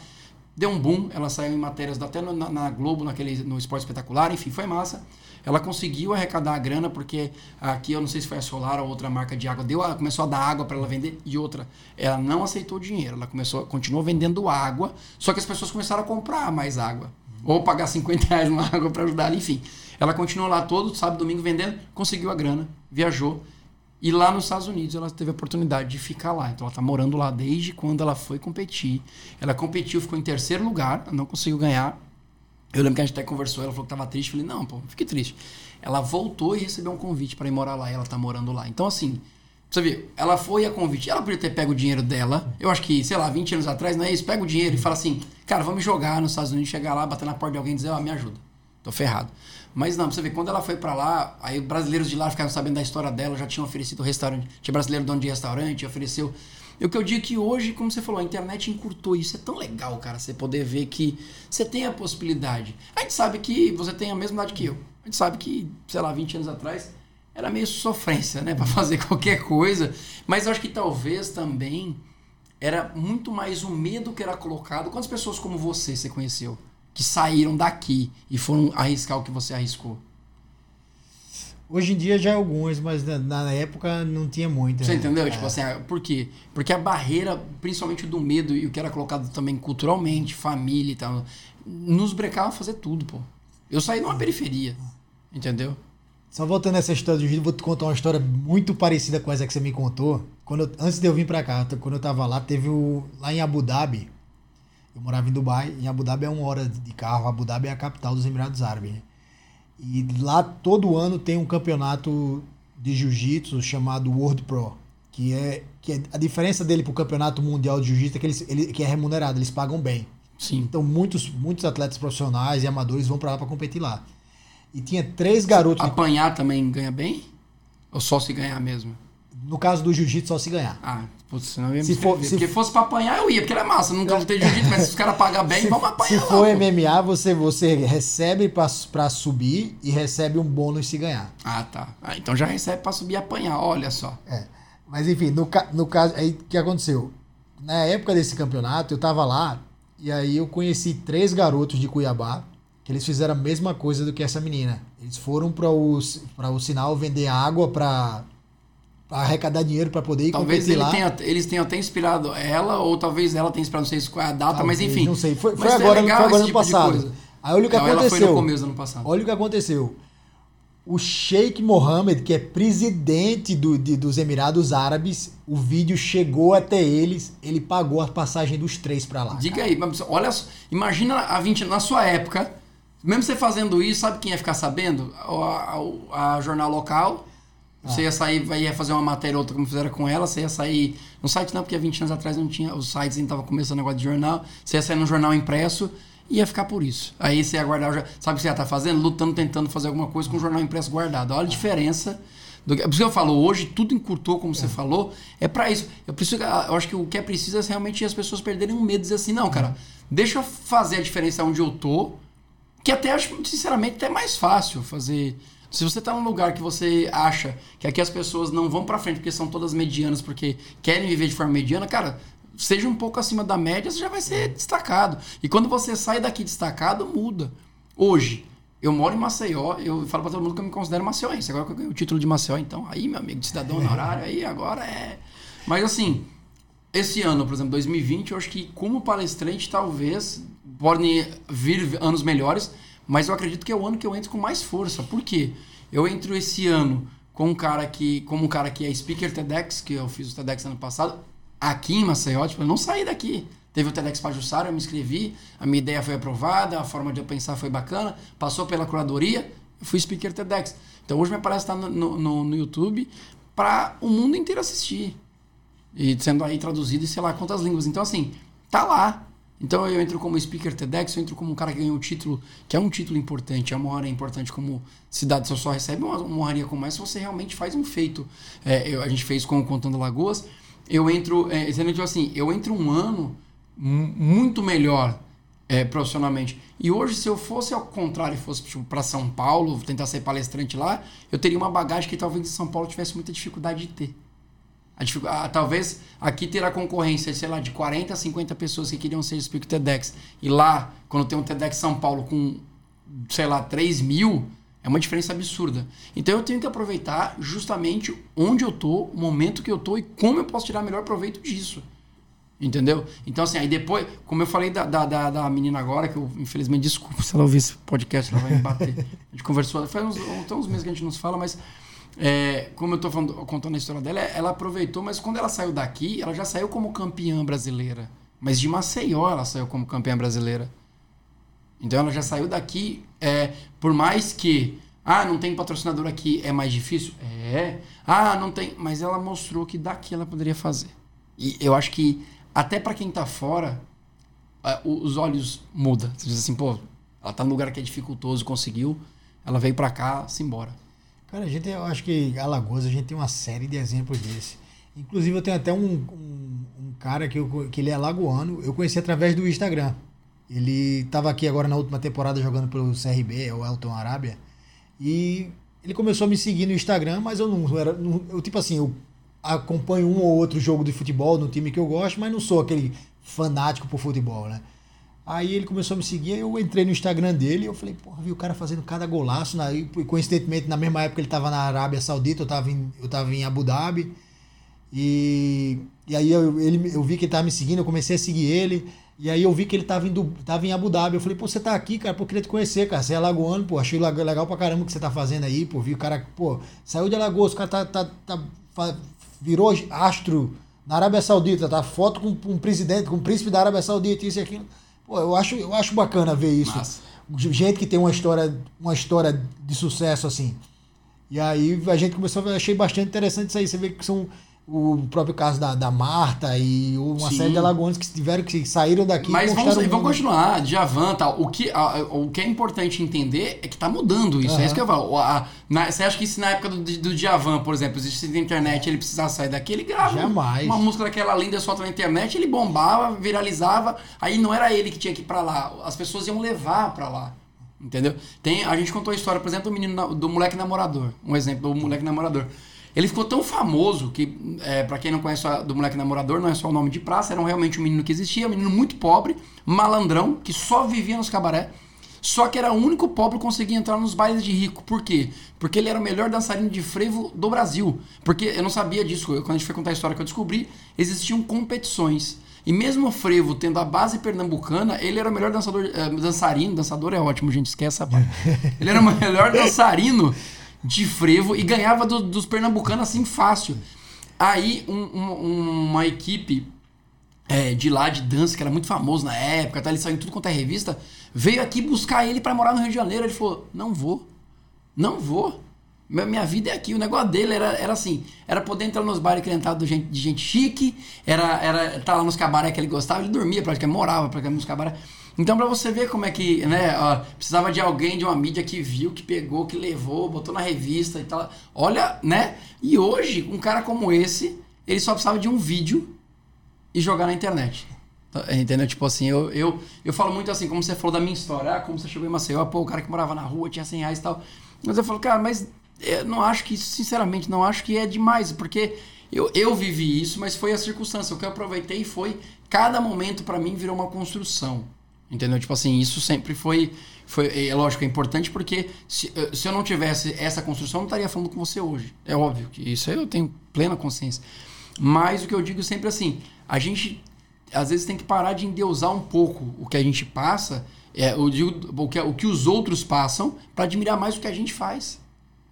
B: Deu um boom, ela saiu em matérias até na, na Globo, naquele, no Esporte Espetacular, enfim, foi massa. Ela conseguiu arrecadar a grana, porque aqui eu não sei se foi a Solar ou outra marca de água, deu, começou a dar água para ela vender, e outra, ela não aceitou dinheiro, ela começou, continuou vendendo água, só que as pessoas começaram a comprar mais água. Ou pagar 50 reais numa água para ajudar, enfim. Ela continuou lá todo sábado, domingo vendendo, conseguiu a grana, viajou. E lá nos Estados Unidos ela teve a oportunidade de ficar lá. Então ela está morando lá desde quando ela foi competir. Ela competiu, ficou em terceiro lugar, não conseguiu ganhar. Eu lembro que a gente até conversou, ela falou que estava triste. Falei, não, pô, fique triste. Ela voltou e recebeu um convite para ir morar lá e ela está morando lá. Então, assim, você vê, ela foi a convite. Ela podia ter pego o dinheiro dela. Eu acho que, sei lá, 20 anos atrás, não é isso? Pega o dinheiro e fala assim, cara, vamos jogar nos Estados Unidos, chegar lá, bater na porta de alguém e dizer, ó, oh, me ajuda. Tô ferrado. Mas não, você ver, quando ela foi para lá, aí brasileiros de lá ficaram sabendo da história dela, já tinham oferecido restaurante. Tinha brasileiro dono de restaurante, ofereceu o que eu digo que hoje, como você falou, a internet encurtou isso. É tão legal, cara, você poder ver que você tem a possibilidade. A gente sabe que você tem a mesma idade que eu. A gente sabe que, sei lá, 20 anos atrás era meio sofrência, né, para fazer qualquer coisa. Mas eu acho que talvez também era muito mais o medo que era colocado. Quantas pessoas como você você conheceu que saíram daqui e foram arriscar o que você arriscou?
A: Hoje em dia já é algumas, mas na, na época não tinha muitas.
B: Você né? entendeu? Tipo é. Tipo assim, ah, por quê? Porque a barreira, principalmente do medo e o que era colocado também culturalmente, família e tal, nos brecava a fazer tudo, pô. Eu saí numa periferia, entendeu?
A: Só voltando nessa história do vídeo, vou te contar uma história muito parecida com essa que você me contou. Quando eu, antes de eu vir para cá, quando eu tava lá, teve o lá em Abu Dhabi. Eu morava em Dubai, em Abu Dhabi é uma hora de carro. Abu Dhabi é a capital dos Emirados Árabes. Né? E lá todo ano tem um campeonato de jiu-jitsu chamado World Pro, que é que é, a diferença dele para o campeonato mundial de jiu-jitsu é que, eles, ele, que é remunerado, eles pagam bem.
B: Sim.
A: Então muitos muitos atletas profissionais e amadores vão para lá para competir lá. E tinha três garotos.
B: Apanhar também ganha bem? Ou só se ganhar mesmo?
A: No caso do jiu-jitsu, só se ganhar.
B: Ah, putz, senão eu ia se for, se Porque fosse pra apanhar, eu ia, porque era massa. Nunca lutei jiu-jitsu, mas se os caras pagar bem, se, vamos apanhar.
A: Se lá, for pô. MMA, você, você recebe pra, pra subir e recebe um bônus se ganhar.
B: Ah, tá. Ah, então já recebe pra subir e apanhar, olha só.
A: É. Mas enfim, no, no caso, aí o que aconteceu? Na época desse campeonato, eu tava lá e aí eu conheci três garotos de Cuiabá que eles fizeram a mesma coisa do que essa menina. Eles foram para o, o sinal vender água para arrecadar dinheiro para poder ir
B: talvez ele
A: lá.
B: Tenha, eles tenham até inspirado ela, ou talvez ela tenha inspirado, não sei se qual é a data,
A: Talvez,
B: mas enfim.
A: Não sei, foi, foi
B: é
A: agora,
B: legal
A: foi agora no
B: tipo
A: passado. Aí olha o que
B: Não, ela
A: aconteceu.
B: foi no começo do ano passado.
A: Olha o que aconteceu. O Sheikh Mohammed, que é presidente do- de- dos Emirados Árabes, o vídeo chegou até eles, ele pagou a passagem dos três para lá.
B: Diga aí, mas olha, só, imagina a 20 na sua época, mesmo você fazendo isso, sabe quem ia ficar sabendo? A, a- a jornal local. Você ia sair, vai- ia fazer uma matéria ou outra como fizeram com ela, você ia sair no site não, porque há 20 anos atrás não tinha, os sites ainda estavam começando o negócio de jornal, você ia sair no jornal impresso e ia ficar por isso. Aí você ia guardar, sabe o que você ia estar fazendo? Lutando, tentando fazer alguma coisa com o jornal impresso guardado. Olha a diferença. Do, que- por isso que eu falo, hoje tudo encurtou, como você falou, é pra isso. Eu, preciso, eu acho que o que é preciso é realmente as pessoas perderem o medo e dizer assim, não, cara, deixa eu fazer a diferença onde eu tô, que até acho, sinceramente, até mais fácil fazer. Se você tá num lugar que você acha que aqui as pessoas não vão pra frente porque são todas medianas, porque querem viver de forma mediana, cara, seja um pouco acima da média, você já vai ser destacado. E quando você sai daqui destacado, muda. Hoje, eu moro em Maceió, eu falo pra todo mundo que eu me considero maceióense. Agora que eu ganhei o título de Maceió, então, aí, meu amigo, de cidadão honorário, aí agora é. Mas assim, esse ano, por exemplo, 2020, eu acho que como palestrante, talvez podem vir anos melhores, mas eu acredito que é o ano que eu entro com mais força. Por quê? Eu entro esse ano com um cara que, como um cara que é speaker TEDx, que eu fiz o TEDx ano passado, aqui em Maceió, tipo, eu não saí daqui. Teve o TEDx Pajussara, eu me inscrevi, a minha ideia foi aprovada, a forma de eu pensar foi bacana, passou pela curadoria, eu fui speaker TEDx. Então hoje minha palestra está no, no, no YouTube para o mundo inteiro assistir. E sendo aí traduzido em sei lá quantas línguas. Então, assim, tá lá. Então eu entro como speaker TEDx, eu entro como um cara que ganhou um título, que é um título importante, é uma honra importante como cidade, você só recebe uma, honraria como essa se você realmente faz um feito. É, eu- a gente fez com o Contando Lagoas. Eu entro, é, exatamente assim, eu entro um ano mu- muito melhor é, profissionalmente. E hoje, se eu fosse ao contrário fosse tipo, para São Paulo, tentar ser palestrante lá, eu teria uma bagagem que talvez em São Paulo tivesse muita dificuldade de ter. A talvez aqui ter a concorrência, sei lá, de 40 a 50 pessoas que queriam ser Speak TEDx. E lá, quando tem um TEDx São Paulo com, sei lá, 3 mil, é uma diferença absurda. Então eu tenho que aproveitar justamente onde eu tô, o momento que eu tô e como eu posso tirar melhor proveito disso. Entendeu? Então, assim, aí depois, como eu falei da, da, da, da menina agora, que eu, infelizmente, desculpa se ela ouvir esse podcast, ela vai me bater. A gente conversou, faz uns, uns meses que a gente não se fala, mas é, como eu falando, contando a história dela, ela aproveitou, mas quando ela saiu daqui, ela já saiu como campeã brasileira. Mas de Maceió ela saiu como campeã brasileira. Então ela já saiu daqui, é, por mais que, ah, não tem patrocinador aqui, é mais difícil? É. Ah, não tem. Mas ela mostrou que daqui ela poderia fazer. E eu acho que, até para quem tá fora, o- os olhos mudam. Você diz assim, pô, ela tá num lugar que é dificultoso, conseguiu, ela veio para cá, se embora.
A: Cara, a gente, eu acho que Alagoas a gente tem uma série de exemplos desse. Inclusive, eu tenho até um, um, um cara que, eu, que ele é alagoano, eu conheci através do Instagram. Ele estava aqui agora na última temporada jogando pelo CRB, é o Elton Arábia. E ele começou a me seguir no Instagram, mas eu não era. não- eu, tipo assim, eu acompanho um ou outro jogo de futebol no time que eu gosto, mas não sou aquele fanático por futebol, né? Aí ele começou a me seguir, eu entrei no Instagram dele e eu falei, porra, vi o cara fazendo cada golaço. Na, e coincidentemente, na mesma época ele tava na Arábia Saudita, eu tava em, eu tava em Abu Dhabi. E, e aí eu, ele, eu vi que ele tava me seguindo, eu comecei a seguir ele. E aí eu vi que ele tava, indo, tava em Abu Dhabi. Eu falei, pô, você tá aqui, cara, pô, queria te conhecer, cara. Você é alagoano, pô, achei leg- legal pra caramba o que você tá fazendo aí, pô. Vi o cara, pô, saiu de Alagoas, o cara tá, tá, tá- virou astro na Arábia Saudita, tá? Foto com, com um presidente, com um príncipe da Arábia Saudita, isso e aquilo. Pô, eu acho, eu acho bacana ver isso.
B: Massa.
A: Gente que tem uma história, uma história de sucesso assim. E aí a gente começou a ver, achei bastante interessante isso aí. Você vê que são o próprio caso da, da Marta e uma
B: Sim.
A: série de alagoanos que tiveram que saíram daqui
B: Mas
A: e
B: vamos, vamos continuar, Djavan tal. O que, a- o que é importante entender é que tá mudando isso. É
A: Aham.
B: isso que eu falo. A- na- você acha que se na época do, do Djavan, por exemplo, existisse na internet ele precisasse sair daqui, ele grava
A: Jamais.
B: uma música daquela linda solta na internet, ele bombava, viralizava. Aí não era ele que tinha que ir pra lá, as pessoas iam levar pra lá. Entendeu? Tem, a gente contou a história, por exemplo, do menino do moleque namorador. Um exemplo do moleque namorador. Ele ficou tão famoso que, é, para quem não conhece a- do moleque namorador, não é só o nome de praça, era realmente um menino que existia, um menino muito pobre, malandrão, que só vivia nos cabaré. Só que era o único pobre que conseguia entrar nos bailes de rico. Por quê? Porque ele era o melhor dançarino de frevo do Brasil. Porque eu não sabia disso. Quando a gente foi contar a história que eu descobri, existiam competições. E mesmo o frevo tendo a base pernambucana, ele era o melhor dançador, uh, dançarino. Dançador é ótimo, gente, esquece essa parte. ele era o melhor dançarino de frevo e ganhava do, dos pernambucanos assim fácil. Aí um, um, uma equipe é, de lá de dança, que era muito famoso na época, tá? ele saiu em tudo quanto é revista, veio aqui buscar ele para morar no Rio de Janeiro. Ele falou: Não vou, não vou. Minha vida é aqui. O negócio dele era, era assim: era poder entrar nos bares crentados de gente, de gente chique, era era estar tá lá nos cabaré que ele gostava, ele dormia praticamente, morava praticamente nos cabaré. Então, para você ver como é que, né, ó, precisava de alguém, de uma mídia que viu, que pegou, que levou, botou na revista e tal. Olha, né? E hoje, um cara como esse, ele só precisava de um vídeo e jogar na internet. Tá, entendeu? Tipo assim, eu, eu, eu falo muito assim, como você falou da minha história, ah, como você chegou em Maceió, pô, o cara que morava na rua tinha 100 reais e tal. Mas eu falo, cara, mas eu não acho que, sinceramente, não acho que é demais, porque eu, eu vivi isso, mas foi a circunstância. O que eu aproveitei foi, cada momento para mim virou uma construção. Entendeu? Tipo assim, isso sempre foi. foi é lógico, é importante porque se, se eu não tivesse essa construção, eu não estaria falando com você hoje. É óbvio que isso eu tenho plena consciência. Mas o que eu digo sempre assim, a gente às vezes tem que parar de endeusar um pouco o que a gente passa, é, eu digo, o, que, o que os outros passam, para admirar mais o que a gente faz.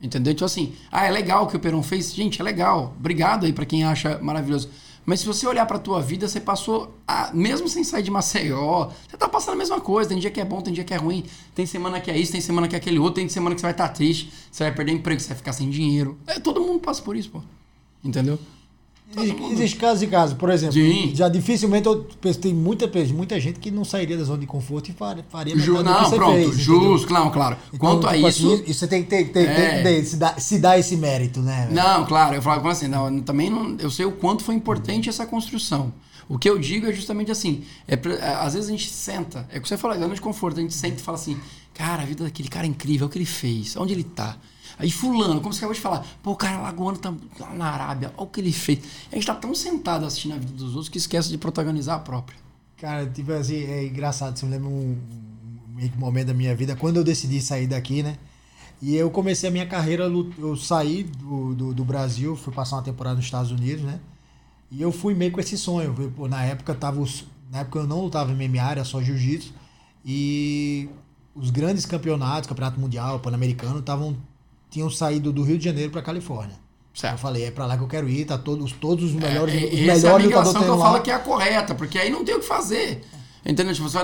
B: Entendeu? Então assim, ah, é legal o que o Peron fez. Gente, é legal. Obrigado aí para quem acha maravilhoso. Mas se você olhar para tua vida, você passou, a, mesmo sem sair de Maceió, você tá passando a mesma coisa. Tem dia que é bom, tem dia que é ruim. Tem semana que é isso, tem semana que é aquele outro, tem semana que você vai estar tá triste, você vai perder emprego, você vai ficar sem dinheiro. É, todo mundo passa por isso, pô. Entendeu?
A: Existe casos e casos. Por exemplo, Sim. já dificilmente eu tem muita, muita gente que não sairia da zona de conforto e faria
B: Ju, Não, pronto, fez, justo, claro, claro. Então, Quanto a tipo isso. Assim,
A: isso tem que ter, ter, é... ter, se, dar, se dar esse mérito, né?
B: Não, claro, eu falo assim, não, também não, eu sei o quanto foi importante essa construção. O que eu digo é justamente assim: é, é às vezes a gente senta, é o que você falou, zona de conforto, a gente senta e fala assim, cara, a vida daquele cara é incrível, é o que ele fez, onde ele tá. Aí fulano, como você acabou de falar, pô, o cara lagoano tá lá na Arábia, olha o que ele fez. A gente tá tão sentado assistindo a vida dos outros que esquece de protagonizar a própria.
A: Cara, tipo assim, é engraçado, você me lembra um, um momento da minha vida, quando eu decidi sair daqui, né? E eu comecei a minha carreira, eu saí do, do, do, Brasil, fui passar uma temporada nos Estados Unidos, né? E eu fui meio com esse sonho. Na época tava na época eu não lutava MMA, era só jiu-jitsu. E os grandes campeonatos, campeonato mundial, pan-americano, estavam tinham saído do Rio de Janeiro para Califórnia. Certo. Eu falei, é para lá que eu quero ir, tá todos, todos os melhores, é, os melhores
B: é a lutadores que eu lá. falo que é a correta, porque aí não tem o que fazer. Entendeu? Tipo, você,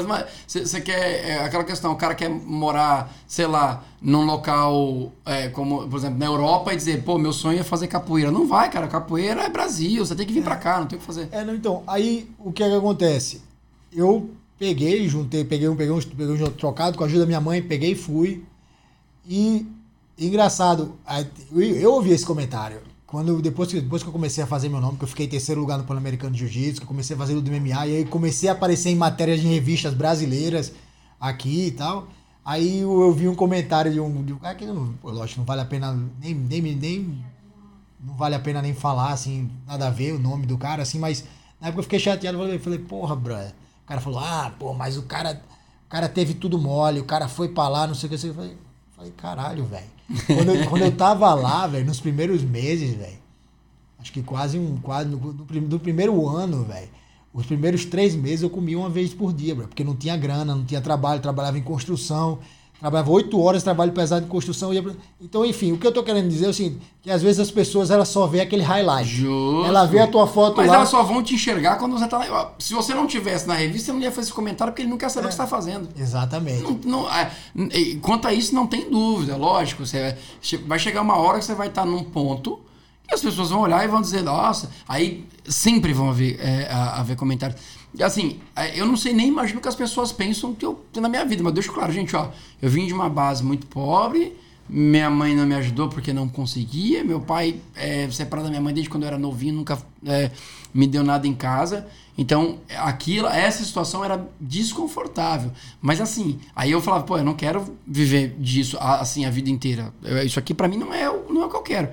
B: você, você quer. É, aquela questão, o cara quer morar, sei lá, num local é, como, por exemplo, na Europa e dizer, pô, meu sonho é fazer capoeira. Não vai, cara. Capoeira é Brasil, você tem que vir é. pra cá, não tem o que fazer.
A: É, não, então, aí o que é que acontece? Eu peguei, juntei, peguei um, peguei um, peguei um trocado com a ajuda da minha mãe, peguei e fui. E Engraçado, eu ouvi esse comentário. Quando, depois, que, depois que eu comecei a fazer meu nome, que eu fiquei em terceiro lugar no Pan-Americano de Jiu-Jitsu, que eu comecei a fazer o do MMA, e aí comecei a aparecer em matérias de revistas brasileiras aqui e tal. Aí eu, vi um comentário de um, de um cara que, não, pô, lógico, não vale a pena nem, nem, nem. Não vale a pena nem falar, assim, nada a ver o nome do cara, assim, mas na época eu fiquei chateado, eu falei, porra, brother. O cara falou, ah, pô, mas o cara, o cara teve tudo mole, o cara foi pra lá, não sei o que. Eu falei, falei caralho, velho. Quando eu, quando eu tava lá, velho, nos primeiros meses, velho, acho que quase um. Quase no, no, primeiro ano, velho. Os primeiros três meses eu comia uma vez por dia, bro, porque não tinha grana, não tinha trabalho, trabalhava em construção. Trabalhava oito horas, trabalho pesado de construção. Ia... Então, enfim, o que eu tô querendo dizer é o seguinte, que às vezes as pessoas elas só vê aquele highlight. Justo. Ela vê a tua foto
B: Mas
A: lá.
B: elas só vão te enxergar quando você tá lá. Se você não tivesse na revista, você não ia fazer esse comentário porque ele não quer saber é. o que você tá fazendo.
A: Exatamente.
B: Não, não, é, quanto a isso, não tem dúvida, lógico. Você vai chegar uma hora que você vai estar num ponto que as pessoas vão olhar e vão dizer, nossa, aí sempre vão haver, é, haver comentários. Assim, é, eu não sei nem imagino que as pessoas pensam que eu tenho na minha vida, mas deixa claro, gente, ó, eu vim de uma base muito pobre, minha mãe não me ajudou porque não conseguia, meu pai é separado da minha mãe desde quando eu era novinho, nunca é, me deu nada em casa. Então, aquilo, essa situação era desconfortável. Mas assim, aí eu falava, pô, eu não quero viver disso assim a vida inteira. Isso aqui para mim não é, não é o que eu quero.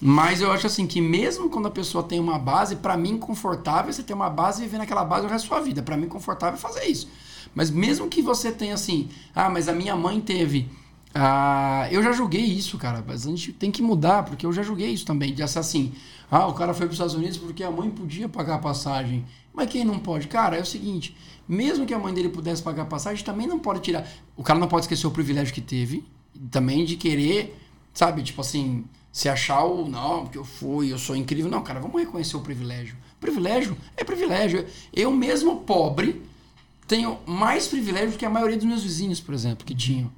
B: Mas eu acho assim que mesmo quando a pessoa tem uma base, para mim confortável, você ter uma base e viver naquela base o resto da sua vida. Para mim confortável é fazer isso. Mas mesmo que você tenha assim, ah, mas a minha mãe teve. Ah, eu já julguei isso, cara. Mas a gente tem que mudar, porque eu já julguei isso também. De ser assim, ah, o cara foi para os Estados Unidos porque a mãe podia pagar a passagem. Mas quem não pode? Cara, é o seguinte: mesmo que a mãe dele pudesse pagar a passagem, também não pode tirar. O cara não pode esquecer o privilégio que teve, também de querer, sabe, tipo assim, se achar o. Não, porque eu fui, eu sou incrível. Não, cara, vamos reconhecer o privilégio. Privilégio é privilégio. Eu mesmo pobre tenho mais privilégio que a maioria dos meus vizinhos, por exemplo, que tinham.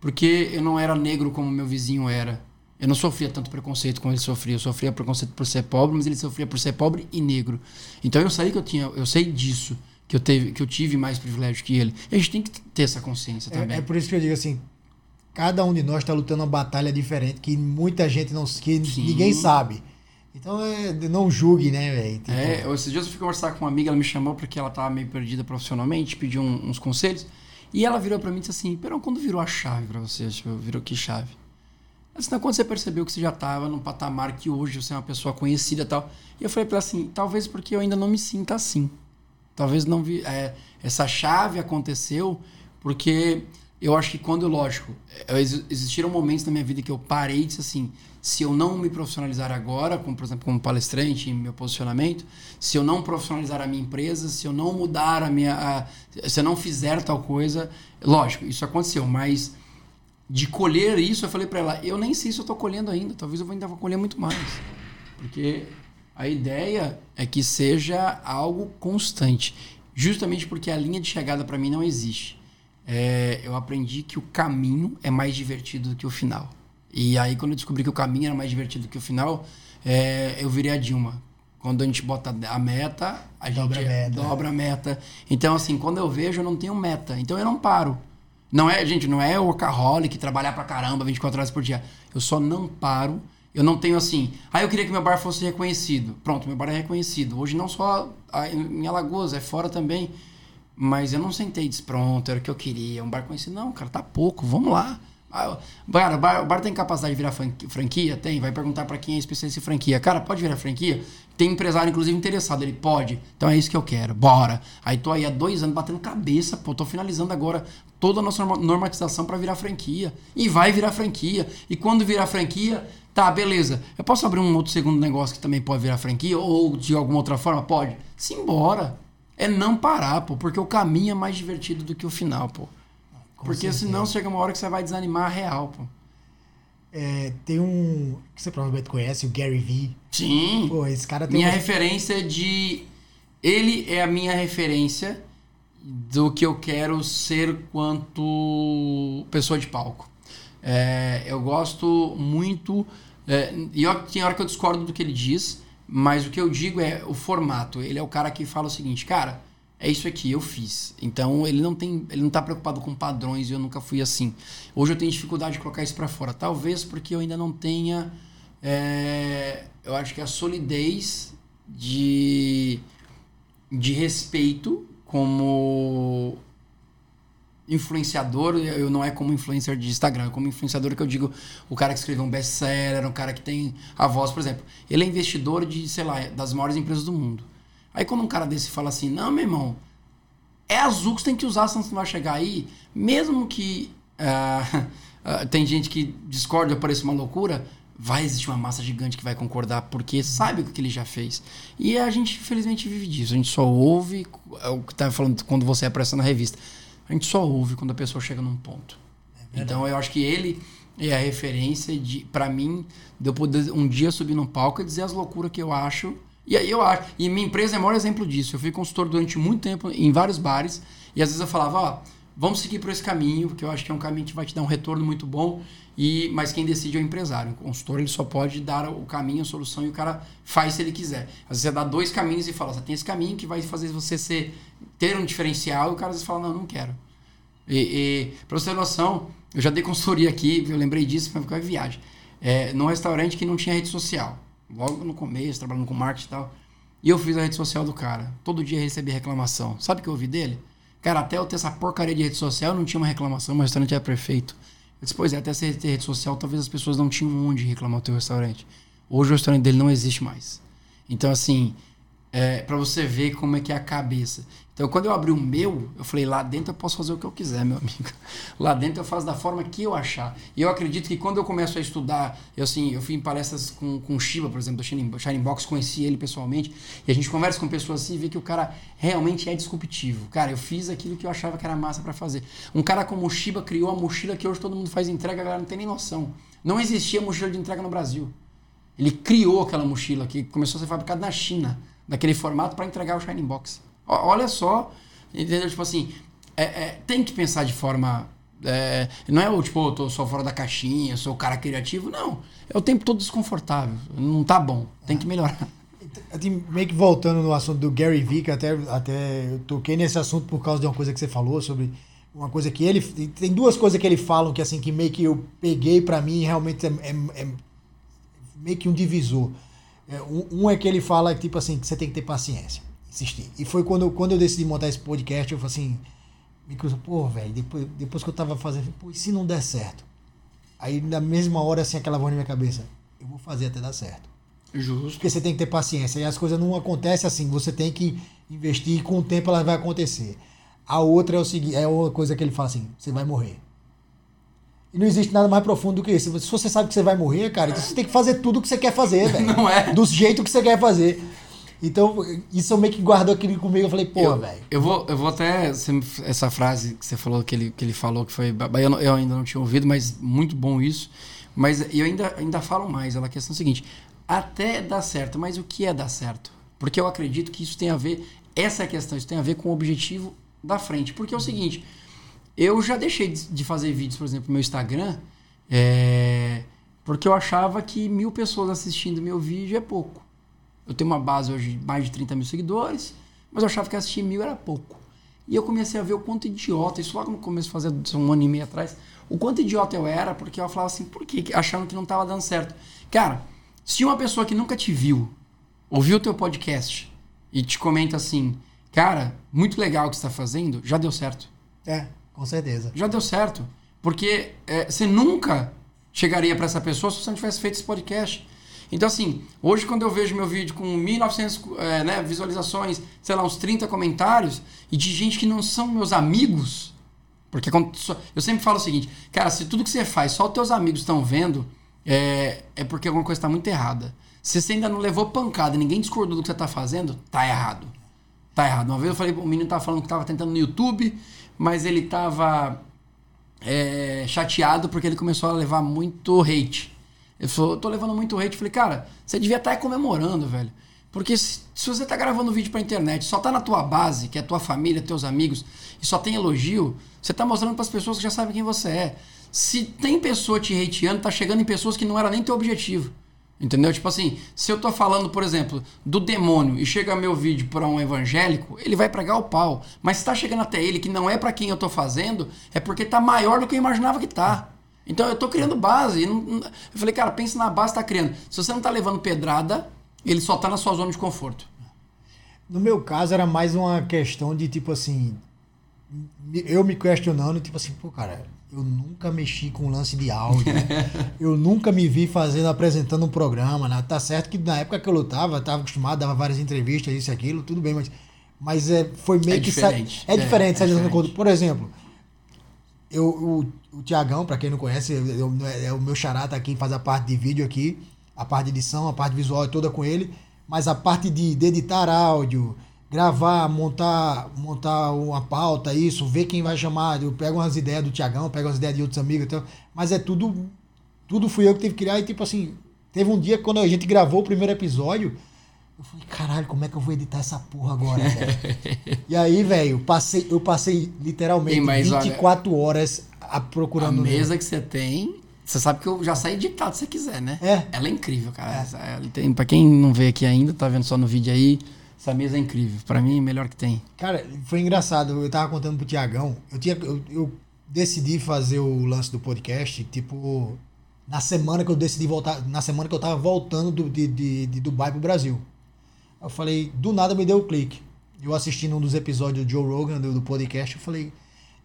B: Porque eu não era negro como meu vizinho era. Eu não sofria tanto preconceito como ele sofria. Eu sofria preconceito por ser pobre, mas ele sofria por ser pobre e negro. Então eu sei que eu tinha, eu sei disso, que eu teve, que eu tive mais privilégio que ele. E a gente tem que ter essa consciência também.
A: É, é por isso que eu digo assim, cada um de nós está lutando uma batalha diferente que muita gente não, que Sim. ninguém sabe. Então é, não julgue, né, velho?
B: Tipo... É, esses dias eu fui conversar com uma amiga, ela me chamou porque ela tava meio perdida profissionalmente, pediu um, uns conselhos. E ela virou para mim e disse assim: Perão, quando virou a chave para você? Tipo, virou que chave? Assim, quando você percebeu que você já estava num patamar que hoje você é uma pessoa conhecida e tal. E eu falei para ela assim: talvez porque eu ainda não me sinta assim. Talvez não vi. É, essa chave aconteceu porque eu acho que quando, lógico, existiram momentos na minha vida que eu parei e disse assim: se eu não me profissionalizar agora, como por exemplo como palestrante em meu posicionamento, se eu não profissionalizar a minha empresa, se eu não mudar a minha, a, se eu não fizer tal coisa, lógico, isso aconteceu, mas de colher isso, eu falei para ela, eu nem sei se eu estou colhendo ainda, talvez eu ainda vou colher muito mais, porque a ideia é que seja algo constante, justamente porque a linha de chegada para mim não existe. É, eu aprendi que o caminho é mais divertido do que o final. E aí, quando eu descobri que o caminho era mais divertido que o final, é, eu virei a Dilma. Quando a gente bota a meta, a dobra gente a meta. dobra a meta. Então, assim, quando eu vejo, eu não tenho meta. Então, eu não paro. Não é, gente, não é workaholic, trabalhar pra caramba 24 horas por dia. Eu só não paro. Eu não tenho assim. Ah, eu queria que meu bar fosse reconhecido. Pronto, meu bar é reconhecido. Hoje não só em Alagoas, é fora também. Mas eu não sentei e disse, pronto, era o que eu queria. Um bar conhecido. Não, cara, tá pouco, vamos lá. Ah, cara, o bar, o bar tem capacidade de virar franquia? Tem. Vai perguntar para quem é especialista em franquia. Cara, pode virar franquia? Tem empresário, inclusive, interessado. Ele pode. Então é isso que eu quero. Bora. Aí tô aí há dois anos batendo cabeça. Pô, tô finalizando agora toda a nossa normatização para virar franquia. E vai virar franquia. E quando virar franquia, tá, beleza. Eu posso abrir um outro segundo negócio que também pode virar franquia? Ou de alguma outra forma? Pode. Simbora. É não parar, pô. Porque o caminho é mais divertido do que o final, pô. Com Porque certeza. senão chega uma hora que você vai desanimar real, pô.
A: É, tem um. que você provavelmente conhece, o Gary Vee.
B: Sim.
A: Pô, esse cara tem
B: Minha uma... referência de. Ele é a minha referência do que eu quero ser quanto pessoa de palco. É, eu gosto muito. É, e eu, tem hora que eu discordo do que ele diz, mas o que eu digo é o formato. Ele é o cara que fala o seguinte, cara é isso aqui, eu fiz. Então ele não tem, ele não tá preocupado com padrões eu nunca fui assim. Hoje eu tenho dificuldade de colocar isso para fora, talvez porque eu ainda não tenha, é, eu acho que a solidez de de respeito como influenciador, eu não é como influencer de Instagram, é como influenciador que eu digo, o cara que escreveu um best-seller, um cara que tem a voz, por exemplo. Ele é investidor de, sei lá, das maiores empresas do mundo. Aí quando um cara desse fala assim, não, meu irmão, é azul que você tem que usar, senão você não vai chegar aí, mesmo que uh, uh, tem gente que discorda, pareça uma loucura, vai existir uma massa gigante que vai concordar, porque sabe o que ele já fez. E a gente, infelizmente, vive disso. A gente só ouve, é o que tá falando quando você aparece na revista, a gente só ouve quando a pessoa chega num ponto. É então eu acho que ele é a referência de, para mim, de eu poder um dia subir num palco e dizer as loucuras que eu acho e aí eu acho. E minha empresa é o maior exemplo disso. Eu fui consultor durante muito tempo em vários bares. E às vezes eu falava, ó, vamos seguir por esse caminho, porque eu acho que é um caminho que vai te dar um retorno muito bom. E, mas quem decide é o empresário. O consultor ele só pode dar o caminho, a solução, e o cara faz se ele quiser. Às vezes você dá dois caminhos e fala, você tem esse caminho que vai fazer você ser, ter um diferencial, e o cara às vezes fala, não, não quero. E, e para você ter noção, eu já dei consultoria aqui, eu lembrei disso, mas foi viagem. É, num restaurante que não tinha rede social logo no começo, trabalhando com marketing e tal. E eu fiz a rede social do cara. Todo dia recebi reclamação. Sabe o que eu ouvi dele? Cara, até eu ter essa porcaria de rede social, não tinha uma reclamação, o restaurante era perfeito. Eu disse, pois é, até você ter rede social, talvez as pessoas não tinham onde reclamar do teu restaurante. Hoje o restaurante dele não existe mais. Então, assim, é, para você ver como é que é a cabeça. Então, quando eu abri o meu, eu falei, lá dentro eu posso fazer o que eu quiser, meu amigo. Lá dentro eu faço da forma que eu achar. E eu acredito que quando eu começo a estudar, eu assim, eu fui em palestras com, com o Shiba, por exemplo, do Shining, Shining Box, conheci ele pessoalmente, e a gente conversa com pessoas assim e vê que o cara realmente é disruptivo. Cara, eu fiz aquilo que eu achava que era massa para fazer. Um cara como o Shiba criou a mochila que hoje todo mundo faz entrega, a galera não tem nem noção. Não existia mochila de entrega no Brasil. Ele criou aquela mochila que começou a ser fabricada na China, daquele formato para entregar o Shining Box. Olha só, entendeu? Tipo assim, é, é, tem que pensar de forma. É, não é o tipo, eu tô só fora da caixinha, sou o cara criativo. Não. É o tempo todo desconfortável. Não tá bom. Tem que melhorar.
A: Meio que voltando no assunto do Gary Vee, que até, até eu toquei nesse assunto por causa de uma coisa que você falou sobre uma coisa que ele tem duas coisas que ele fala que assim que meio que eu peguei para mim realmente é, é, é, meio que um divisor um, um, é que ele fala tipo assim que você tem que ter paciência insistir. E foi quando, quando eu decidi montar esse podcast, eu falei assim, me cruzou, pô, velho, depois, depois que eu tava fazendo, pô, e se não der certo? Aí na mesma hora, assim, aquela voz na minha cabeça, eu vou fazer até dar certo.
B: Justo.
A: Porque você tem que ter paciência. E as coisas não acontecem assim, você tem que investir e com o tempo ela vai acontecer. A outra é o seguinte, é uma coisa que ele fala assim, você vai morrer. E não existe nada mais profundo do que isso. Se você sabe que você vai morrer, cara, então você tem que fazer tudo o que você quer fazer, velho.
B: Não é?
A: Do jeito que você quer fazer. Então, isso eu meio que guardou aquilo comigo. Eu falei, pô, velho.
B: Eu vou, eu vou até. Essa frase que você falou, que ele, que ele falou, que foi. Eu, eu ainda não tinha ouvido, mas muito bom isso. Mas eu ainda, ainda falo mais. Ela, a questão é a seguinte: até dá certo, mas o que é dar certo? Porque eu acredito que isso tem a ver. Essa é a questão, isso tem a ver com o objetivo da frente. Porque é o seguinte: eu já deixei de fazer vídeos, por exemplo, no meu Instagram, é, porque eu achava que mil pessoas assistindo meu vídeo é pouco. Eu tenho uma base hoje de mais de 30 mil seguidores, mas eu achava que assistir mil era pouco. E eu comecei a ver o quanto idiota, isso logo no começo fazer um ano e meio atrás, o quanto idiota eu era, porque eu falava assim, por quê? Achando que não estava dando certo. Cara, se uma pessoa que nunca te viu, ouviu o teu podcast e te comenta assim, cara, muito legal o que você está fazendo, já deu certo.
A: É, com certeza.
B: Já deu certo. Porque é, você nunca chegaria para essa pessoa se você não tivesse feito esse podcast. Então, assim, hoje quando eu vejo meu vídeo com 1.900 é, né, visualizações, sei lá, uns 30 comentários, e de gente que não são meus amigos, porque eu sempre falo o seguinte, cara, se tudo que você faz só os teus amigos estão vendo, é, é porque alguma coisa está muito errada. Se você ainda não levou pancada e ninguém discordou do que você está fazendo, tá errado. Tá errado. Uma vez eu falei, o menino tava falando que tava tentando no YouTube, mas ele tava é, chateado porque ele começou a levar muito hate. Ele falou, tô levando muito hate. Falei, cara, você devia estar tá comemorando, velho. Porque se, se você tá gravando vídeo pra internet, só tá na tua base, que é tua família, teus amigos, e só tem elogio, você tá mostrando para as pessoas que já sabem quem você é. Se tem pessoa te hateando, tá chegando em pessoas que não era nem teu objetivo. Entendeu? Tipo assim, se eu tô falando, por exemplo, do demônio e chega meu vídeo para um evangélico, ele vai pregar o pau. Mas se tá chegando até ele que não é para quem eu tô fazendo, é porque tá maior do que eu imaginava que tá. Então eu tô criando base. eu falei, cara, pensa na base que tá criando. Se você não tá levando pedrada, ele só tá na sua zona de conforto.
A: No meu caso, era mais uma questão de tipo assim. Eu me questionando, tipo assim, pô, cara, eu nunca mexi com lance de áudio. eu nunca me vi fazendo, apresentando um programa. Né? Tá certo que na época que eu lutava, eu tava acostumado, dava várias entrevistas, isso e aquilo, tudo bem, mas, mas é, foi meio é que.
B: Diferente.
A: É, é diferente. É, é diferente. Por exemplo, eu, o, o Tiagão, para quem não conhece, eu, é, é o meu xará tá aqui, faz a parte de vídeo aqui, a parte de edição, a parte visual é toda com ele, mas a parte de, de editar áudio, gravar, montar, montar uma pauta, isso, ver quem vai chamar, eu pego umas ideias do Tiagão, pego umas ideias de outros amigos, então, mas é tudo, tudo fui eu que tive que criar, e tipo assim, teve um dia quando a gente gravou o primeiro episódio, eu falei, caralho, como é que eu vou editar essa porra agora, velho? e aí, velho, passei, eu passei literalmente mais, 24 olha, horas a, procurando.
B: A mesa que você tem, você sabe que eu já saí editado se você quiser, né?
A: É.
B: Ela é incrível, cara. É. Pra quem não vê aqui ainda, tá vendo só no vídeo aí, essa mesa é incrível. Pra mim, é melhor que tem.
A: Cara, foi engraçado. Eu tava contando pro Tiagão. Eu, tinha, eu, eu decidi fazer o lance do podcast, tipo, na semana que eu decidi voltar, na semana que eu tava voltando do, de, de, de Dubai pro Brasil. Eu falei, do nada me deu o um clique. Eu assistindo um dos episódios do Joe Rogan, do, do, podcast, eu falei.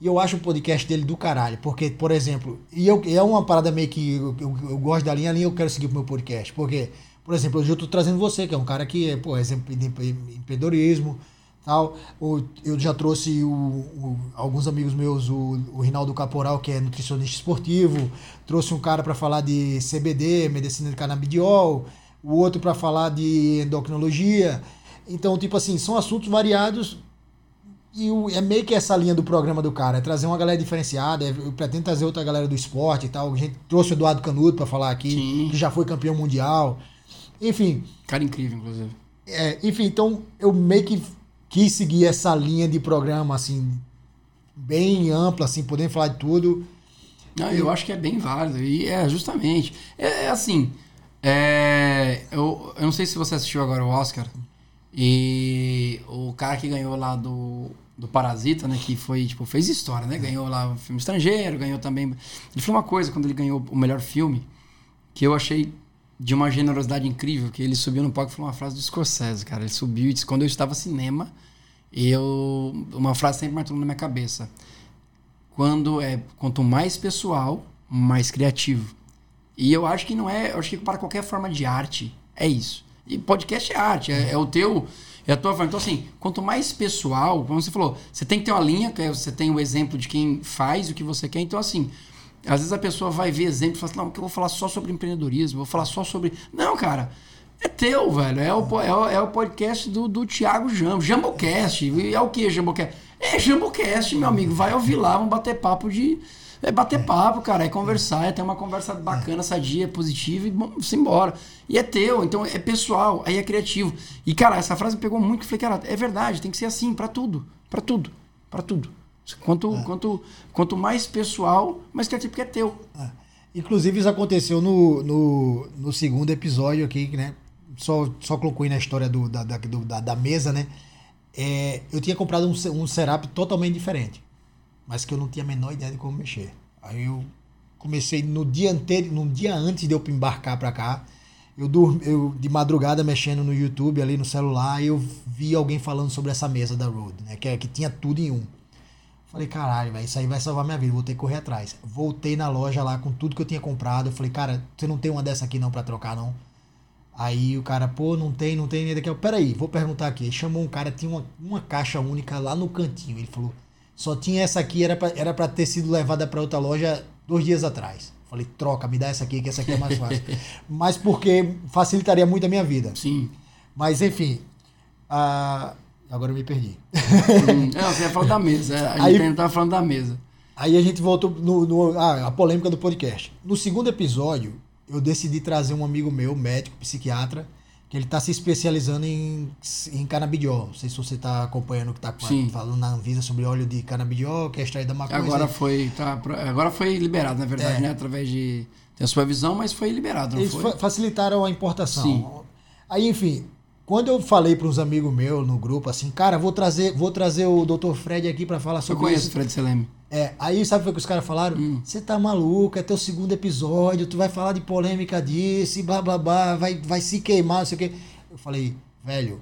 A: E eu acho o podcast dele do caralho. Porque, por exemplo, e eu, é uma parada meio que eu, eu, eu gosto da linha, a linha eu quero seguir pro meu podcast. Porque Por exemplo, hoje eu tô trazendo você, que é um cara que é, pô, exemplo de empre- empreendedorismo, tal. Eu já trouxe o- o- alguns amigos meus, o, o Rinaldo Caporal, que é nutricionista esportivo, trouxe um cara para falar de CBD, medicina de canabidiol, o outro para falar de endocrinologia. Então, tipo assim, são assuntos variados e é meio que essa linha do programa do cara, é trazer uma galera diferenciada, é- eu pretendo trazer outra galera do esporte e tal. A gente trouxe o Eduardo Canuto para falar aqui,
B: Sim.
A: que já foi campeão mundial. Enfim,
B: Cara incrível, inclusive.
A: é, enfim, então eu meio que quis seguir essa linha de programa, assim, bem ampla, assim, podendo falar de tudo.
B: Não, eu acho que é bem válido. E é justamente. É, é assim. é, eu, eu não sei se você assistiu agora o Oscar. E o cara que ganhou lá do, do Parasita, né? Que foi, tipo, fez história, né? Ganhou lá o filme estrangeiro, ganhou também. Ele falou uma coisa quando ele ganhou o melhor filme que eu achei de uma generosidade incrível, que ele subiu no palco e falou uma frase do Scorsese, cara. Ele subiu e disse, quando eu estava cinema, eu uma frase sempre martelou na minha cabeça. Quando é quanto mais pessoal, mais criativo. E eu acho que não é, eu acho que para qualquer forma de arte é isso. E podcast é arte, é, é o teu, é a tua forma. Então assim, quanto mais pessoal, como você falou, você tem que ter uma linha, é- você tem o exemplo de quem faz o que você quer. Então assim, às vezes a pessoa vai ver exemplo e fala assim, não, que eu vou falar só sobre empreendedorismo, vou falar só sobre. Não, cara. É teu, velho. É o, é o, é o podcast do, do Thiago Jambo. Jambocast. É o que, Jambocast? É Jambocast, meu amigo. Vai ouvir lá, vamos bater papo de. É bater papo, cara. É conversar, é ter uma conversa bacana, sadia, positiva e vamos embora. E é teu, então é pessoal, aí é criativo. E, cara, essa frase pegou muito que falei, cara, é verdade, tem que ser assim, pra tudo. Pra tudo. Pra tudo. Quanto, quanto, quanto mais pessoal, mais criativo, porque é teu.
A: É. Inclusive, isso aconteceu no, no, no segundo episódio aqui, né? Só, só concluindo a história do, da, da, do- da, da mesa, né? É, eu tinha comprado um, um setup totalmente diferente, mas que eu não tinha a menor ideia de como mexer. Aí eu comecei no dia anterior, no dia antes de eu embarcar para cá, eu, dur- eu de madrugada mexendo no YouTube ali no celular, e eu vi alguém falando sobre essa mesa da Rode, né? Que, é- que tinha tudo em um. Falei, caralho, velho, isso aí vai salvar minha vida, vou ter que correr atrás. Voltei na loja lá com tudo que eu tinha comprado. Eu falei, cara, você não tem uma dessa aqui não pra trocar, não? Aí o cara, pô, não tem, não tem nem daqui. Eu, Peraí, vou perguntar aqui. Ele chamou um cara, tinha uma, uma caixa única lá no cantinho. Ele falou, só tinha essa aqui, era pra, era pra ter sido levada pra outra loja dois dias atrás. Falei, troca, me dá essa aqui, que essa aqui é mais fácil. Mas porque facilitaria muito a minha vida.
B: Sim.
A: Mas enfim, ah, agora eu me perdi.
B: Não, você ia falar da mesa. é, A gente ainda tava falando da mesa.
A: Aí a gente voltou no, no- ah, a polêmica do podcast. No segundo episódio, eu decidi trazer um amigo meu, médico, psiquiatra, que ele está se especializando em, em canabidiol. Não sei se você está acompanhando o que está falando na Anvisa sobre óleo de canabidiol, que é extraído da maconha.
B: Agora foi, tá, agora foi liberado, na verdade,
A: É.
B: né? Através de. Tem a supervisão, mas foi liberado, não
A: Eles
B: foi?
A: fa- facilitaram a importação.
B: Sim.
A: Aí, enfim, quando eu falei para uns amigos meus no grupo, assim, cara, vou trazer, vou trazer o Dr. Fred aqui para falar
B: Eu
A: sobre
B: conheço
A: isso.
B: o Fred Seleme.
A: É, aí sabe o que os caras falaram?
B: Hum.
A: Você tá maluco, é teu segundo episódio, tu vai falar de polêmica disso, e blá blá blá, vai, vai se queimar, não sei o quê. Eu falei, velho,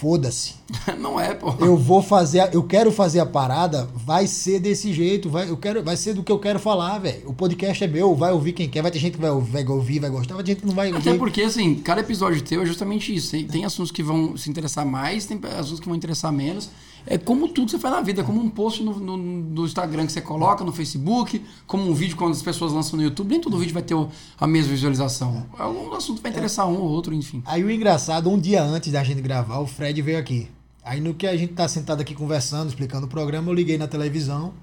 A: foda-se.
B: não é, pô.
A: Eu vou fazer, a- eu quero fazer a parada, vai ser desse jeito, vai, eu quero, vai ser do que eu quero falar, velho. O podcast é meu, vai ouvir quem quer, vai ter gente que vai, ouvir, vai ouvir, vai gostar, vai ter gente que não vai
B: Até
A: ouvir.
B: porque, assim, cada episódio teu é justamente isso. Tem, tem assuntos que vão se interessar mais, tem assuntos que vão interessar menos. É como tudo que você faz na vida, é como um post no, no, no Instagram que você coloca, no Facebook, como um vídeo quando as pessoas lançam no YouTube. Nem todo vídeo vai ter a mesma visualização. Algum assunto vai interessar um ou outro, enfim.
A: Aí o engraçado, um dia antes da gente gravar, o Fred veio aqui. Aí no que a gente tá sentado aqui conversando, explicando o programa, eu liguei na televisão.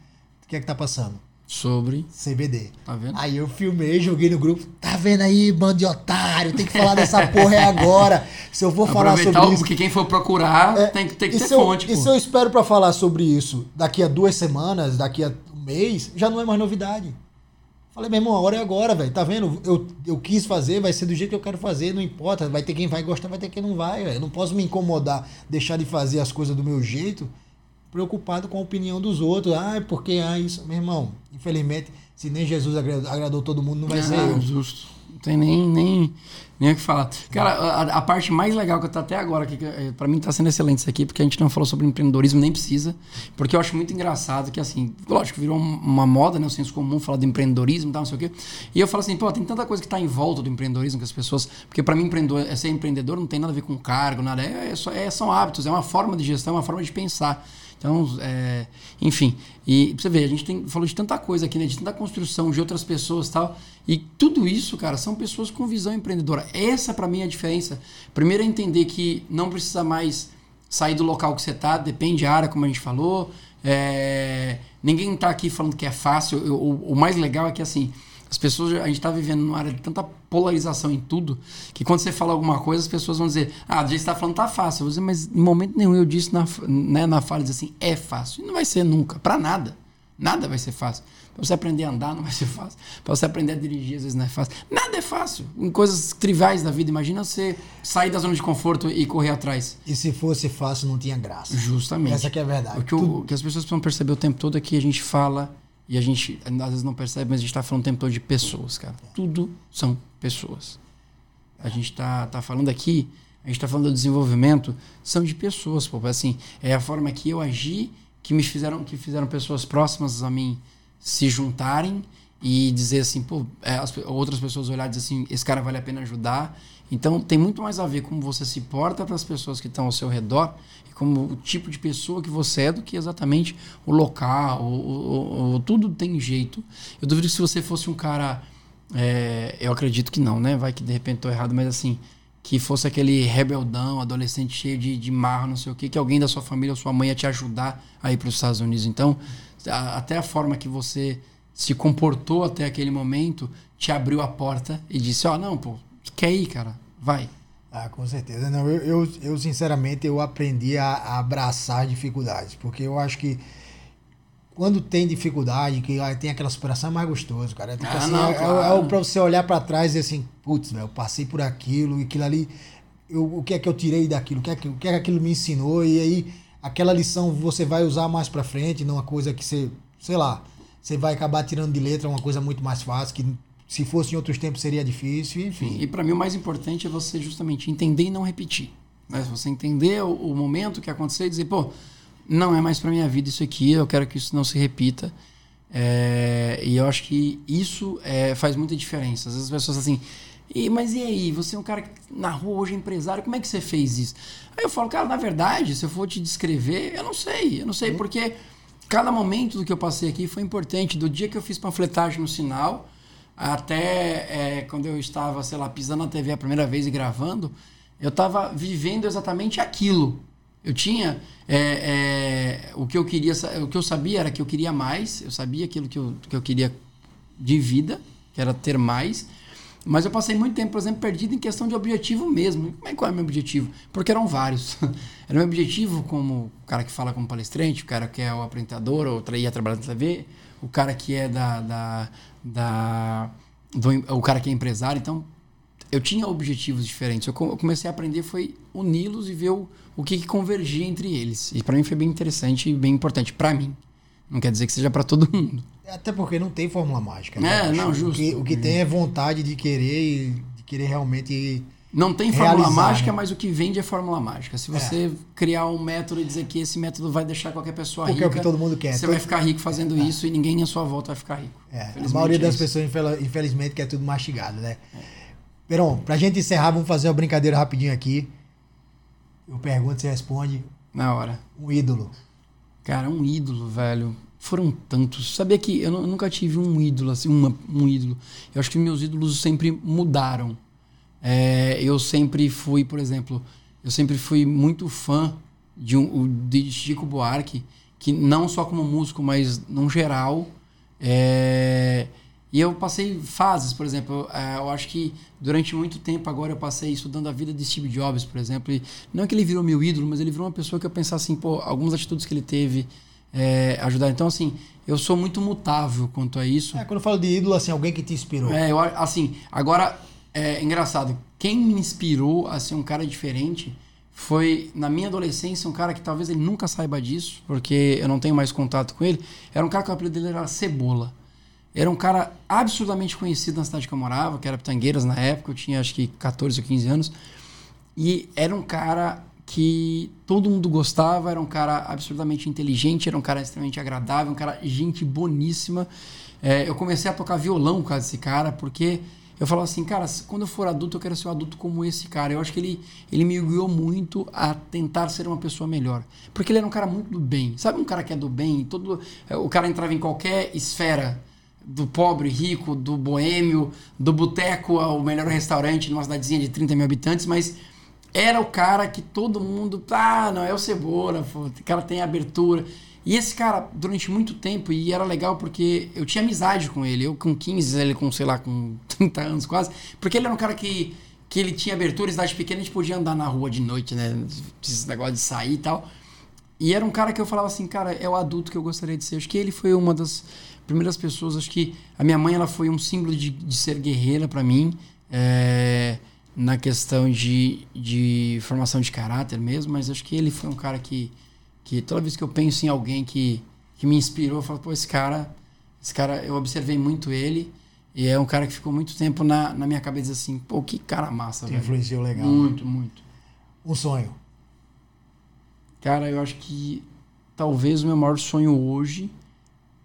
A: O que é que tá passando?
B: Sobre.
A: CBD.
B: Tá vendo?
A: Aí eu filmei, joguei no grupo. Tá vendo aí, bando de otário? Tem que falar dessa porra é agora. Se eu vou falar sobre
B: o-
A: isso.
B: porque quem for procurar
A: É,
B: tem, que- tem que ter
A: eu-
B: fonte,
A: E se eu espero pra falar sobre isso daqui a duas semanas, daqui a um mês, já não é mais novidade. Falei, meu irmão, a hora é agora, velho. Tá vendo? Eu, eu quis fazer, vai ser do jeito que eu quero fazer, não importa. Vai ter quem vai gostar, vai ter quem não vai, velho. Eu não posso me incomodar, deixar de fazer as coisas do meu jeito preocupado com a opinião dos outros. Ah, porque ah, isso, meu irmão, infelizmente, se nem Jesus agradou, agradou todo mundo, não vai
B: Ah,
A: ser eu.
B: Justo. Não tem nem, nem, nem o que falar. Cara, a, a parte mais legal que eu tô até agora, que, que, eh, pra mim tá sendo excelente isso aqui, porque a gente não falou sobre empreendedorismo, nem precisa. Porque eu acho muito engraçado que, assim, lógico, virou um- uma moda, né? O senso comum falar de empreendedorismo e tal, não sei o quê. E eu falo assim, pô, tem tanta coisa que tá em volta do empreendedorismo que as pessoas. Porque pra mim, empreendedor, é ser empreendedor não tem nada a ver com cargo, nada. É, é só, é- são hábitos, é uma forma de gestão, é uma forma de pensar. Então, é, enfim, e pra você ver, a gente tem, falou de tanta coisa aqui, né? De tanta construção de outras pessoas tal. E tudo isso, cara, são pessoas com visão empreendedora. Essa, pra mim, é a diferença. Primeiro é entender que não precisa mais sair do local que você tá, depende da área, como a gente falou. É, ninguém tá aqui falando que é fácil. Eu- o mais legal é que, assim, as pessoas, a gente tá vivendo numa área de tanta polarização em tudo, que quando você fala alguma coisa, as pessoas vão dizer, ah, do jeito que você tá falando tá fácil. Eu vou dizer, mas em momento nenhum eu disse na, né, na fala, dizer assim, é fácil. E não vai ser nunca, pra nada. Nada vai ser fácil. Pra você aprender a andar não vai ser fácil. Pra você aprender a dirigir às vezes não é fácil. Nada é fácil. Em coisas triviais da vida. Imagina você sair da zona de conforto e correr atrás.
A: E se fosse fácil, não tinha graça.
B: Justamente.
A: Essa que é a verdade.
B: O que, o que as pessoas precisam perceber o tempo todo é que a gente fala e a gente às vezes não percebe, mas a gente está falando o tempo todo de pessoas, cara. Tudo são pessoas. A gente tá, tá falando aqui, a gente tá falando do desenvolvimento, são de pessoas, pô. Assim, é a forma que eu agi que me fizeram, que fizeram pessoas próximas a mim se juntarem e dizer assim, pô, é, as outras pessoas olhar e dizer assim, esse cara vale a pena ajudar. Então tem muito mais a ver como você se porta para as pessoas que estão ao seu redor e como o tipo de pessoa que você é do que exatamente o local, o, o- o- tudo tem jeito. Eu duvido que se você fosse um cara, é, eu acredito que não, né? Vai que de repente tô errado, mas assim, que fosse aquele rebeldão, adolescente cheio de, de marra, não sei o que, que alguém da sua família ou sua mãe ia te ajudar a ir para os Estados Unidos. Então, a- até a forma que você se comportou até aquele momento te abriu a porta e disse: Ó, não, pô, quer ir, cara? Vai.
A: Ah, com certeza. Não, eu, eu, eu, sinceramente, eu aprendi a, a abraçar dificuldades, porque eu acho que quando tem dificuldade, que ah, tem aquela superação, é mais gostoso, cara. É, tipo
B: Ah,
A: assim,
B: não,
A: é, é-
B: claro.
A: é o pra você olhar pra trás e assim, putz, velho, eu passei por aquilo, e aquilo ali, eu, o que é que eu tirei daquilo, o que é que, o que é que aquilo me ensinou, e aí aquela lição você vai usar mais pra frente, numa coisa que você, sei lá, você vai acabar tirando de letra uma coisa muito mais fácil, que se fosse em outros tempos seria difícil, enfim.
B: E para mim o mais importante é você justamente entender e não repetir. Né? Você entender o, o momento que aconteceu e dizer, pô, não é mais para minha vida isso aqui, eu quero que isso não se repita. É, e eu acho que isso é, faz muita diferença. Às vezes as pessoas assim, e, mas e aí, você é um cara que na rua hoje é empresário, como é que você fez isso? Aí eu falo, cara, na verdade, se eu for te descrever, eu não sei, eu não sei, porque cada momento do que eu passei aqui foi importante. Do dia que eu fiz panfletagem no sinal, até é, quando eu estava, sei lá, pisando na TV a primeira vez e gravando, eu estava vivendo exatamente aquilo. Eu tinha é, é, o que eu queria, o que eu sabia era que eu queria mais, eu sabia aquilo que eu, que eu queria de vida, que era ter mais. Mas eu passei muito tempo, por exemplo, perdido em questão de objetivo mesmo. Como é qual é o meu objetivo? Porque eram vários. Era o meu objetivo como o cara que fala como palestrante, o cara que é o apresentador, ou ia trabalhar na TV, o cara que é da. da, da do, o cara que é empresário. Então, eu tinha objetivos diferentes. Eu co- eu comecei a aprender foi uni-los e ver o, o que, que convergia entre eles. E para mim foi bem interessante e bem importante. Para mim. Não quer dizer que seja para todo mundo.
A: Até porque não tem fórmula mágica.
B: É,
A: né?
B: não,
A: O
B: justo.
A: que, o que tem é vontade de querer e de querer realmente.
B: Não tem fórmula
A: Realizar,
B: mágica,
A: né?
B: mas o que vende é fórmula mágica. Se você criar um método e dizer que esse método vai deixar qualquer pessoa
A: Porque
B: rica,
A: é o que todo mundo quer.
B: você
A: Todo-
B: vai ficar rico fazendo isso e ninguém à sua volta vai ficar rico.
A: É, a maioria
B: é
A: das pessoas, infel- infelizmente, quer tudo mastigado, né? Peron, pra gente encerrar, vamos fazer uma brincadeira rapidinho aqui. Eu pergunto, você responde.
B: Na hora.
A: Um ídolo.
B: Cara, um ídolo, velho. Foram tantos. Sabia que eu, eu nunca tive um ídolo, assim, uma- um ídolo. Eu acho que meus ídolos sempre mudaram. É, eu sempre fui, por exemplo, eu sempre fui muito fã de, um, de Chico Buarque, que não só como músico, mas no geral. é, e eu passei fases, por exemplo, é, eu acho que durante muito tempo agora eu passei estudando a vida de Steve Jobs, por exemplo. E não é que ele virou meu ídolo, mas ele virou uma pessoa que eu pensava assim, pô, algumas atitudes que ele teve é, ajudaram. Então, assim, eu sou muito mutável quanto a isso.
A: É, quando eu falo de ídolo, assim, alguém que te inspirou.
B: É, eu, assim, agora é engraçado. Quem me inspirou a ser um cara diferente foi, na minha adolescência, um cara que talvez ele nunca saiba disso, porque eu não tenho mais contato com ele. Era um cara que o apelido dele era Cebola. Era um cara absurdamente conhecido na cidade que eu morava, que era Pitangueiras na época, eu tinha acho que 14 ou 15 anos. E era um cara que todo mundo gostava, era um cara absurdamente inteligente, era um cara extremamente agradável, um cara gente boníssima. É, eu comecei a tocar violão com esse cara, porque eu falava assim, cara, quando eu for adulto, eu quero ser um adulto como esse cara. Eu acho que ele, ele me guiou muito a tentar ser uma pessoa melhor. Porque ele era um cara muito do bem. Sabe um cara que é do bem? Todo, é, o cara entrava em qualquer esfera do pobre, rico, do boêmio, do boteco ao melhor restaurante numa cidadezinha de 30 mil habitantes, mas era o cara que todo mundo, ah, não, é o Cebola, o cara tem abertura. E esse cara, durante muito tempo, e era legal porque eu tinha amizade com ele. Eu com 15, ele com, sei lá, com 30 anos quase. Porque ele era um cara que, que ele tinha abertura, cidade pequena, a gente podia andar na rua de noite, né? Esse negócio de sair e tal. E era um cara que eu falava assim, cara, é o adulto que eu gostaria de ser. Acho que ele foi uma das primeiras pessoas. Acho que a minha mãe, ela foi um símbolo de, de ser guerreira para mim. É, na questão de, de formação de caráter mesmo. Mas acho que ele foi um cara que que toda vez que eu penso em alguém que, que me inspirou, eu falo, pô, esse cara, esse cara, eu observei muito ele. E é um cara que ficou muito tempo na, na minha cabeça assim, pô, que cara massa,
A: Te velho. influenciou legal.
B: Muito, muito.
A: Um sonho.
B: Cara, eu acho que talvez o meu maior sonho hoje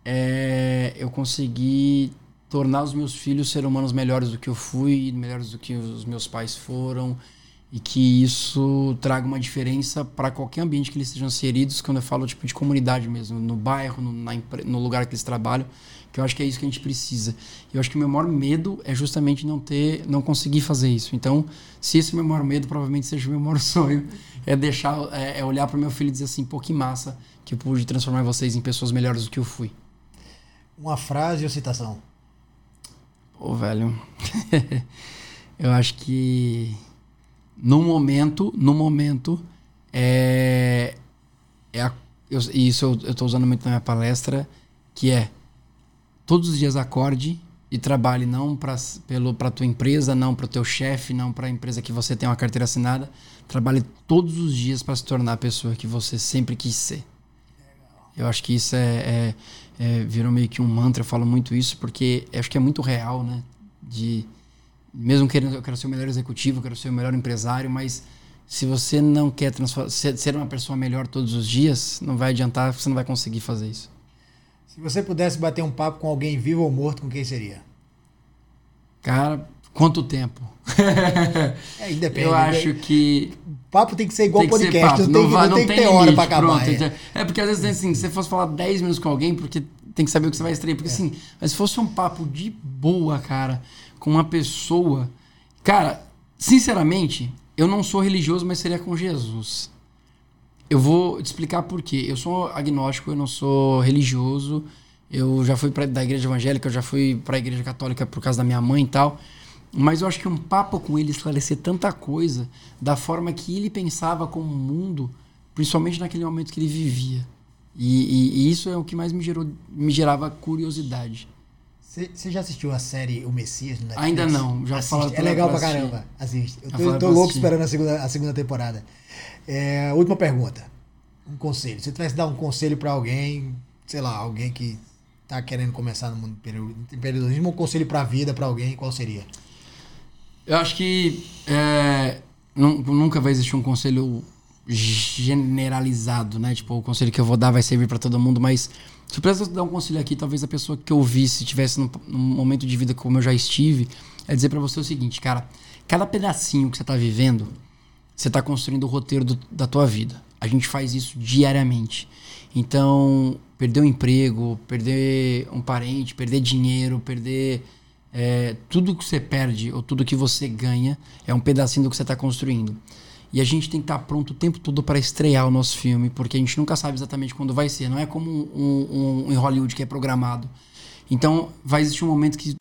B: é eu conseguir tornar os meus filhos seres humanos melhores do que eu fui, melhores do que os meus pais foram e que isso traga uma diferença para qualquer ambiente que eles estejam inseridos, quando eu falo tipo de comunidade mesmo, no bairro, no, na, no lugar que eles trabalham, que eu acho que é isso que a gente precisa. Eu acho que o meu maior medo é justamente não ter, não conseguir fazer isso. Então, se esse é o meu maior medo, provavelmente seja o meu maior sonho, é deixar, é, é olhar para o meu filho e dizer assim, pô, que massa que eu pude transformar vocês em pessoas melhores do que eu fui.
A: Uma frase ou citação?
B: Pô, velho, eu acho que no momento, no momento, é, é a, eu, isso eu estou usando muito na minha palestra, que é todos os dias acorde e trabalhe não para tua empresa, não para o teu chefe, não para a empresa que você tem uma carteira assinada. Trabalhe todos os dias para se tornar a pessoa que você sempre quis ser. Eu acho que isso é, é, é, virou meio que um mantra, eu falo muito isso, porque acho que é muito real, né? De, mesmo querendo, eu quero ser o melhor executivo, eu quero ser o melhor empresário, mas se você não quer ser uma pessoa melhor todos os dias, não vai adiantar, você não vai conseguir fazer isso.
A: Se você pudesse bater um papo com alguém vivo ou morto, com quem seria?
B: Cara, quanto tempo?
A: é, depende.
B: Eu acho que.
A: Papo tem que ser igual podcast, não, tem, não, vai, não, tem, tem que ter limite, hora pra acabar. Pronto,
B: é. é. porque às vezes assim, se você fosse falar 10 minutos com alguém, porque tem que saber o que você vai extrair. Porque é. assim, mas se fosse um papo de boa, cara, com uma pessoa. Cara, sinceramente, eu não sou religioso, mas seria com Jesus. Eu vou te explicar por quê. Eu sou agnóstico, eu não sou religioso. Eu já fui pra, da igreja evangélica, eu já fui para a igreja católica por causa da minha mãe e tal. Mas eu acho que um papo com ele esclarecer tanta coisa da forma que ele pensava como o mundo, principalmente naquele momento que ele vivia. E, e, e isso é o que mais me, gerou, me gerava curiosidade.
A: Você já assistiu a série O Messias
B: Netflix? Ainda não, já
A: falaram É legal pra, pra caramba, assiste. Eu tô, eu tô louco esperando a segunda, a segunda temporada. É, última pergunta. Um conselho. Se você tivesse dar um conselho para alguém, sei lá, alguém que tá querendo começar no mundo do empreendedorismo, um conselho pra vida para alguém, qual seria?
B: Eu acho que é, nunca vai existir um conselho generalizado, né? Tipo, o conselho que eu vou dar vai servir para todo mundo, mas se eu pudesse dar um conselho aqui, talvez a pessoa que ouvisse, estivesse num, num momento de vida como eu já estive, é dizer para você o seguinte, cara, cada pedacinho que você tá vivendo, você tá construindo o roteiro do, da tua vida. A gente faz isso diariamente. Então, perder um emprego, perder um parente, perder dinheiro, perder é, tudo que você perde ou tudo que você ganha é um pedacinho do que você está construindo. E a gente tem que estar pronto o tempo todo para estrear o nosso filme, porque a gente nunca sabe exatamente quando vai ser. Não é como um, um, um em Hollywood que é programado. Então, vai existir um momento que